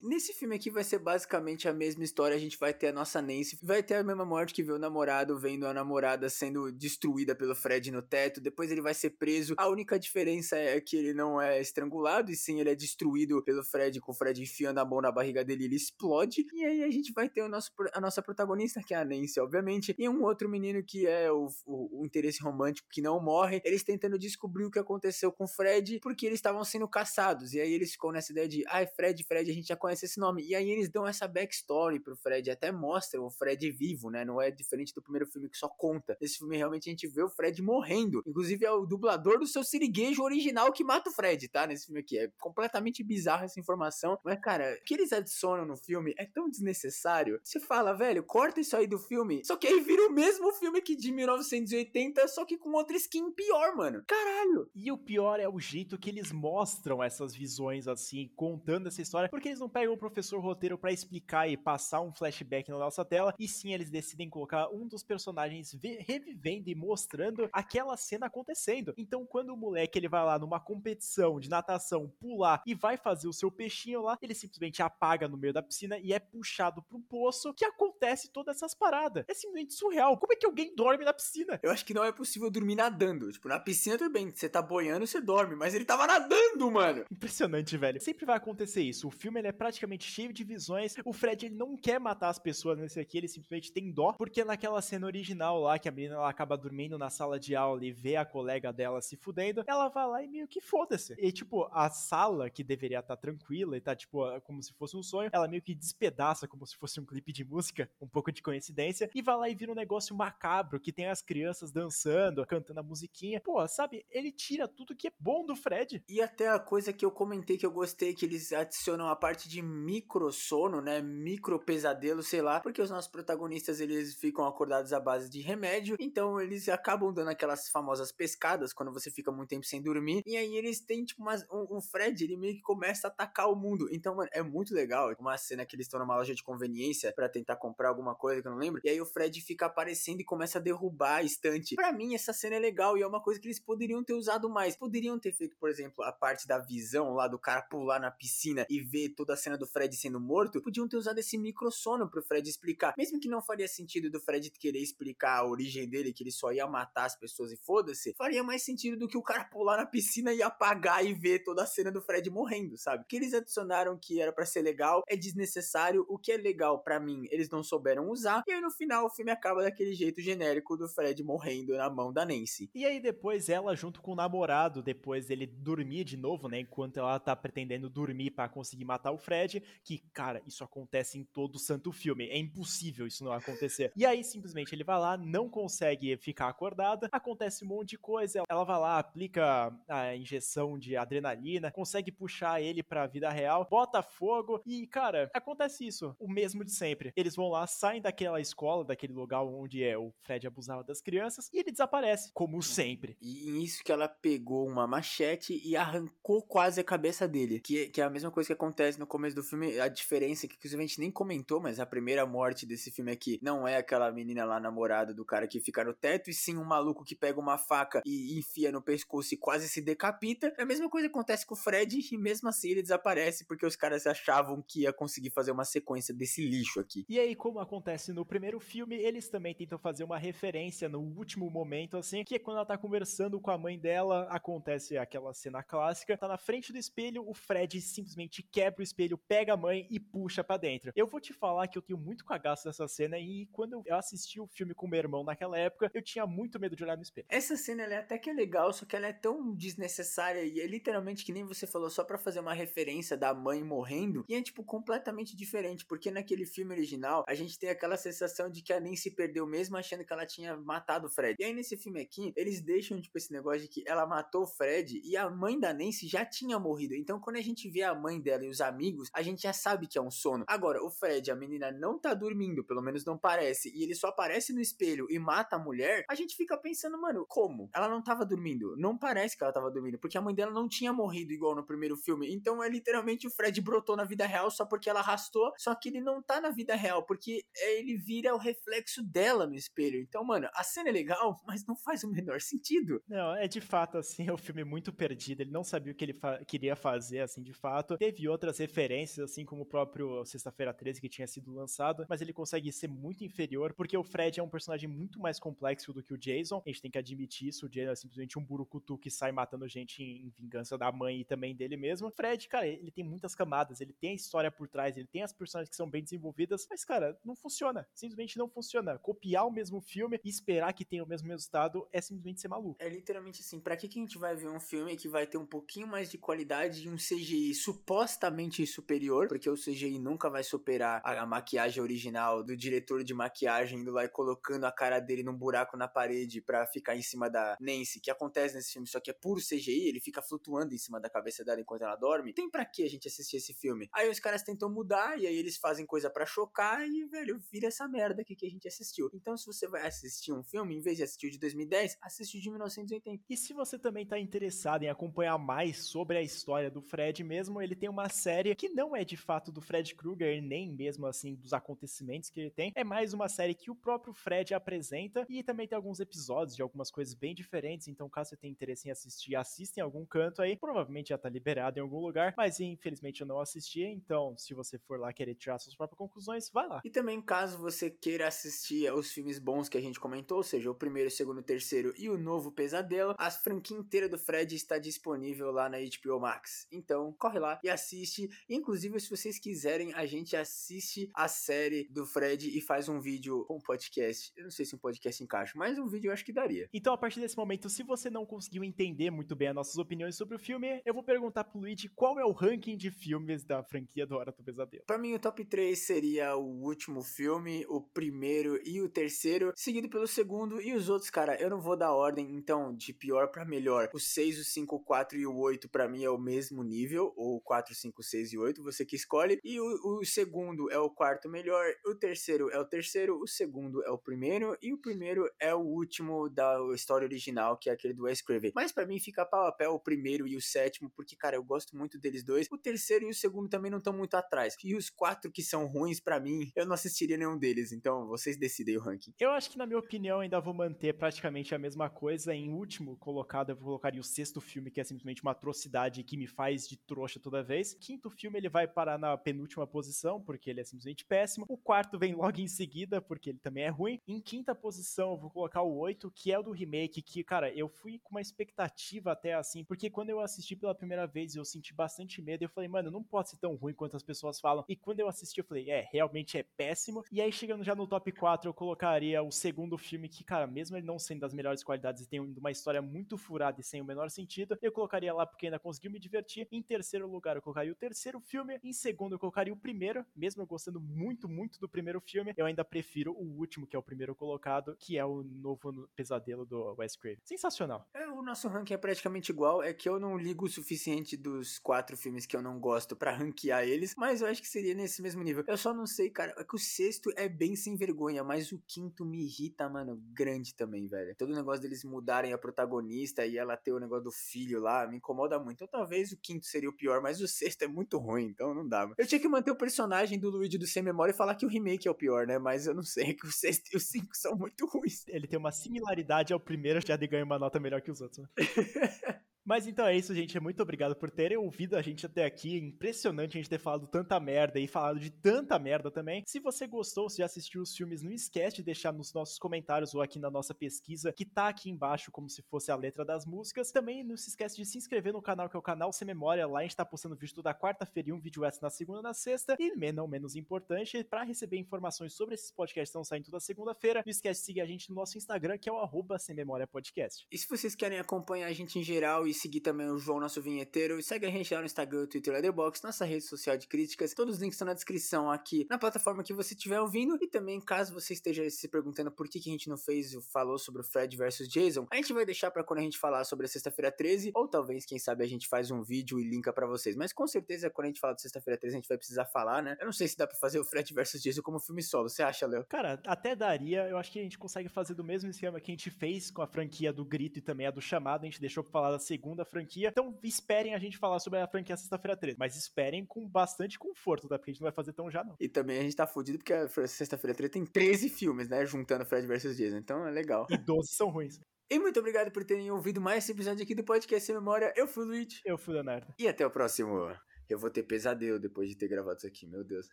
Nesse filme aqui vai ser basicamente a mesma história. A gente vai ter a nossa Nancy, vai ter a mesma morte que vê o namorado vendo a namorada sendo destruída pelo Fred no teto. Depois ele vai ser preso. A única diferença é que ele não é estrangulado, e sim ele é destruído pelo Fred, com o Fred enfiando a mão na barriga dele, ele explode. E aí a gente vai ter o nosso, a nossa protagonista, que é a Nancy, obviamente, e um outro menino que é o, o, o interesse romântico que não morre. Eles tentando descobrir o que aconteceu com o Fred, porque eles estavam sendo caçados. E aí eles ficam nessa ideia de, ai, Fred, Fred, a gente já conhece esse nome. E aí eles dão essa backstory pro Fred, até mostram o Fred vivo, né? Não é diferente do primeiro filme que só conta. Nesse filme realmente a gente vê o Fred morrendo. Inclusive é o dublador do seu siriguejo original que mata o Fred, tá? Nesse filme aqui. É completamente bizarro essa informação. Mas, cara, o que eles adicionam no filme é tão desnecessário. Você fala, velho, corta isso aí do filme. Só que aí vira o mesmo filme que de 1980, só que com outra skin pior, mano. Caralho! E o pior é o jeito que eles mostram essas visões assim, contando essa história, porque eles não pegam o professor roteiro para explicar e passar um flashback na nossa tela, e sim eles decidem colocar um dos personagens revivendo e mostrando aquela cena acontecendo. Então, quando o moleque ele vai lá numa competição de natação, pular e vai fazer o seu peixinho lá, ele simplesmente apaga no meio da piscina e é puxado pro poço que acontece todas essas paradas. É simplesmente surreal. Como é que alguém dorme na piscina? Eu acho que não é possível dormir nadando. Tipo, na piscina tudo bem, você tá boiando, você dorme, mas ele tava nadando, mano. Impressionante, velho. Sempre vai acontecer isso. O filme ele é praticamente cheio de visões. O Fred ele não quer matar as pessoas nesse aqui, ele simplesmente tem dó, porque naquela cena original lá que a menina ela acaba dormindo na sala de aula e vê a colega dela se fudendo, ela vai lá e meio que foda-se. E tipo, a sala que deveria estar tá tranquila e tá tipo como se fosse um sonho, ela meio que despedaça como se fosse um clipe de música, um pouco de coincidência, e vai lá e vira um negócio macabro que tem as crianças dançando, cantando a musiquinha. Pô, sabe? Ele tira tudo que é bom do Fred. E até a coisa que eu comentei que eu gostei que eles adicionam a parte de micro sono, né? Micro pesadelo, sei lá, porque os nossos protagonistas eles ficam acordados à base de remédio, então eles acabam dando aquelas famosas pescadas quando você fica muito tempo sem dormir. E aí eles têm tipo uma, um, um Fred, ele meio que começa a atacar o mundo. Então, mano, é muito legal. Uma cena que eles estão numa loja de conveniência para tentar comprar alguma coisa que eu não lembro. E aí o Fred fica aparecendo e começa a derrubar a estante. Para mim essa cena é legal e é uma coisa que eles poderiam ter usado mais. Poderiam ter feito, por exemplo, a parte da visão lá do cara pular na piscina e ver toda a cena do Fred sendo morto. Podiam ter usado esse microsono pro Fred explicar. Mesmo que não faria sentido do Fred querer explicar a origem dele, que ele só ia matar as pessoas e foda-se, faria mais sentido do que o cara pular na piscina e apagar e ver toda a cena do Fred morrendo, sabe? O que eles adicionaram que era para ser legal é desnecessário. O que é legal para mim, eles não souberam usar. E aí no final o filme acaba daquele jeito genérico do Fred morrendo na mão da Nancy. E aí depois ela junto com o namorado, depois ele dormir de novo, né, enquanto ela tá pretendendo dormir para conseguir matar o Fred, que, cara, isso acontece em todo santo filme, é impossível isso não acontecer. E aí simplesmente ele vai lá, não consegue ficar acordada, acontece um monte de coisa, ela vai lá, aplica a injeção de adrenalina, consegue puxar ele pra vida real, bota fogo e, cara, acontece isso, o mesmo de sempre. Eles vão lá, saem daquela escola, daquele lugar onde é o Fred abusava das crianças e ele desaparece, como sempre. E nisso que ela pegou uma machete e arrancou quase a cabeça dele. Que, que é a mesma coisa que acontece no começo do filme. A diferença, que inclusive a gente nem comentou, mas a primeira morte desse filme aqui não é aquela menina lá namorada do cara que fica no teto, e sim um maluco que pega uma faca e enfia no pescoço e quase se decapita. É a mesma coisa acontece com o Fred, e mesmo assim ele desaparece porque os caras achavam que ia conseguir fazer uma sequência desse lixo aqui. E aí, como acontece no primeiro filme, eles também tentam fazer uma referência no último momento, assim, que é quando ela tá conversando com a mãe dela, acontece aquela cena clássica, tá na frente do espelho, o Fred simplesmente quebra o espelho, pega a mãe e puxa para dentro. Eu vou te falar que eu tenho muito cagaço dessa cena e quando eu assisti o filme com meu irmão naquela época, eu tinha muito medo de olhar no espelho. Essa cena ela é até que é legal, só que ela é tão desnecessária e é literalmente que nem você falou, só para fazer uma referência da mãe morrendo, e é tipo completamente diferente, porque naquele filme original a gente tem aquela sensação de que a Nancy perdeu mesmo achando que ela tinha matado o Fred. E aí nesse filme aqui, eles deixam tipo esse negócio de que ela matou o Fred e a mãe da Nancy já tinha morrido. Então quando a gente vê a mãe dela e os amigos, a gente já sabe que é um sono. Agora, o Fred, a menina não tá dormindo, pelo menos não parece, e ele só aparece no espelho e mata a mulher, a gente fica pensando, mano, como? Ela não tava dormindo. Não parece que ela tava dormindo, porque a mãe dela não tinha morrido igual no primeiro filme. Então é literalmente o Fred brotou na vida real só porque ela arrastou, só que ele não tá na vida real, porque ele vira o reflexo dela no espelho. Então, mano, a cena é legal, mas não faz o menor sentido. Não, é de fato assim, é um filme muito perdido. Ele não sabia o que ele fa queria fazer, assim, de fato. Teve outras referências, assim, como o próprio Sexta-feira 13 que tinha sido lançado, mas ele consegue ser muito inferior, porque o Fred é um personagem muito mais complexo do que o Jason. A gente tem que admitir isso. O Jason é simplesmente um burucutu que sai matando gente em vingança da mãe e também dele mesmo. Fred, cara, ele tem muitas camadas, ele tem a história por trás, ele tem as personagens que são bem desenvolvidas, mas, cara, não funciona. Simplesmente não funciona. Copiar o mesmo filme e esperar que tenha o mesmo resultado é simplesmente ser maluco. É literalmente assim, pra que, que a gente vai ver um filme que vai ter um pouquinho mais de qualidade e um CGI supostamente superior, porque o CGI nunca vai superar a, maquiagem original do diretor de maquiagem indo lá e colocando a cara dele num buraco na parede para ficar em cima da Nancy, que acontece nesse filme, só que é puro CGI, ele fica flutuando em cima da cabeça dela enquanto ela dorme. Tem para que a gente assistir esse filme? Aí os caras tentam mudar e aí eles fazem coisa para chocar e, velho, vira essa merda aqui que a gente assistiu. Então, se você vai assistir um filme, em vez de assistir o de 2010, assiste o de 1980. E se você também tá interessado em acompanhar mais sobre a história do Fred mesmo, ele tem uma série que não é de fato do Fred Krueger, nem mesmo assim dos acontecimentos que ele tem, é mais uma série que o próprio Fred apresenta e também tem alguns episódios de algumas coisas bem diferentes, então caso você tenha interesse em assistir, assista em algum canto aí, provavelmente já tá liberado em algum lugar, mas infelizmente eu não assisti, então se você for lá querer tirar suas próprias conclusões, vai lá. E também caso você queira assistir os filmes bons que a gente comentou, ou seja, o primeiro, o segundo, o terceiro e o novo Pesadelo, a franquia inteira do Fred está disponível lá na HBO Max. Então, corre lá e assiste. Inclusive, se vocês quiserem, a gente assiste a série do Fred e faz um vídeo, um podcast. Eu não sei se um podcast encaixa, mas um vídeo eu acho que daria. Então, a partir desse momento, se você não conseguiu entender muito bem as nossas opiniões sobre o filme, eu vou perguntar pro Luigi qual é o ranking de filmes da franquia do Hora do Pesadelo. Para mim, o top 3 seria o último filme, o primeiro e o terceiro, seguido pelo segundo e os outros, cara, eu não vou dar ordem, então, de pior para melhor. O 6, o 5, o 4 e o 8 para mim é o mesmo nível, ou 4, 5, 6 e 8, você que escolhe. E o, o segundo é o quarto melhor, o terceiro é o terceiro, o segundo é o primeiro e o primeiro é o último da história original, que é aquele do Wes Craven. Mas para mim fica pau a pé o primeiro e o sétimo, porque, cara, eu gosto muito deles dois. O terceiro e o segundo também não estão muito atrás. E os quatro que são ruins para mim, eu não assistiria nenhum deles. Então, vocês decidem o ranking. Eu acho que, na minha opinião, ainda vou manter praticamente a mesma coisa. Em último colocado, eu colocaria o sexto filme, que é simplesmente uma atrocidade que me faz de trouxa toda vez. Quinto filme, ele vai parar na penúltima posição, porque ele é simplesmente péssimo. O quarto vem logo em seguida, porque ele também é ruim. Em quinta posição, eu vou colocar o oito, que é o do remake, que, cara, eu fui com uma expectativa até assim, porque quando eu assisti pela primeira vez, eu senti bastante medo. Eu falei, mano, não pode ser tão ruim quanto as pessoas falam. E quando eu assisti, eu falei, é, realmente é péssimo. E aí, chegando já no top 4, eu colocaria o segundo filme, que, cara, mesmo ele não sendo das melhores qualidades e tendo uma história muito furada e sem o menor sentido, eu colocaria lá porque ainda conseguiu me divertir. Em terceiro lugar, eu colocaria o terceiro filme. Em segundo, eu colocaria o primeiro, mesmo eu gostando muito, muito do primeiro filme, eu ainda prefiro o último, que é o primeiro colocado, que é o novo pesadelo do Wes Craven. Sensacional. É, o nosso ranking é praticamente igual, é que eu não ligo o suficiente dos quatro filmes que eu não gosto para ranquear eles, mas eu acho que seria nesse mesmo nível. Eu só não sei, cara, é que o sexto é bem sem vergonha, mas o quinto me irrita, mano, grande também, velho. Todo o negócio deles mudarem a protagonista e ela ter o negócio do filho lá, me incomoda muito. Então talvez o quinto seria o pior, mas o sexto é muito ruim, então não dá. Eu tinha que manter o personagem do Luigi do Sem Memória e falar que o remake é o pior, né? Mas eu não sei, que o sexto e o cinco são muito ruins. Ele tem uma similaridade ao primeiro, já de ganha uma nota melhor que os outros. Né? Mas então é isso, gente. Muito obrigado por terem ouvido a gente até aqui. Impressionante a gente ter falado tanta merda e falado de tanta merda também. Se você gostou, se já assistiu os filmes, não esquece de deixar nos nossos comentários ou aqui na nossa pesquisa, que tá aqui embaixo, como se fosse a letra das músicas. Também não se esquece de se inscrever no canal, que é o canal Sem Memória. Lá a gente tá postando vídeo toda quarta-feira e um vídeo extra na segunda e na sexta. E não menos importante, para receber informações sobre esses podcasts que estão saindo toda segunda-feira, não esquece de seguir a gente no nosso Instagram, que é o arroba Sem Memória Podcast. E se vocês querem acompanhar a gente em geral e seguir também o João, nosso vinheteiro. E segue a gente lá no Instagram, Twitter, Letterboxd, nossa rede social de críticas. Todos os links estão na descrição aqui na plataforma que você estiver ouvindo. E também, caso você esteja se perguntando por que, que a gente não fez, falou sobre o Fred versus Jason, a gente vai deixar para quando a gente falar sobre a Sexta-feira 13, ou talvez, quem sabe, a gente faz um vídeo e linka para vocês. Mas com certeza, quando a gente falar de Sexta-feira 13, a gente vai precisar falar, né? Eu não sei se dá pra fazer o Fred versus Jason como filme solo. Você acha, Léo? Cara, até daria. Eu acho que a gente consegue fazer do mesmo esquema que a gente fez com a franquia do Grito e também a do Chamado. A gente deixou pra falar da segunda franquia. Então, esperem a gente falar sobre a franquia Sexta-feira 13. Mas esperem com bastante conforto, tá? Porque a gente não vai fazer tão já, não. E também a gente tá fudido porque a Sexta-feira 13 tem 13 filmes, né? Juntando Fred vs. Jason. Então é legal. E 12 são ruins. E muito obrigado por terem ouvido mais esse episódio aqui do Podcast Sem Memória. Eu fui o Luigi. Eu fui o Leonardo. E até o próximo. Eu vou ter pesadelo depois de ter gravado isso aqui, meu Deus.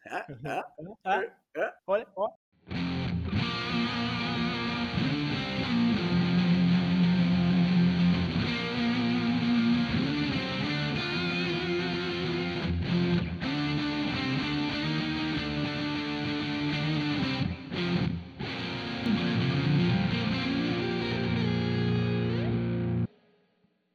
Ah, ah, ah, ah. Olha, ó.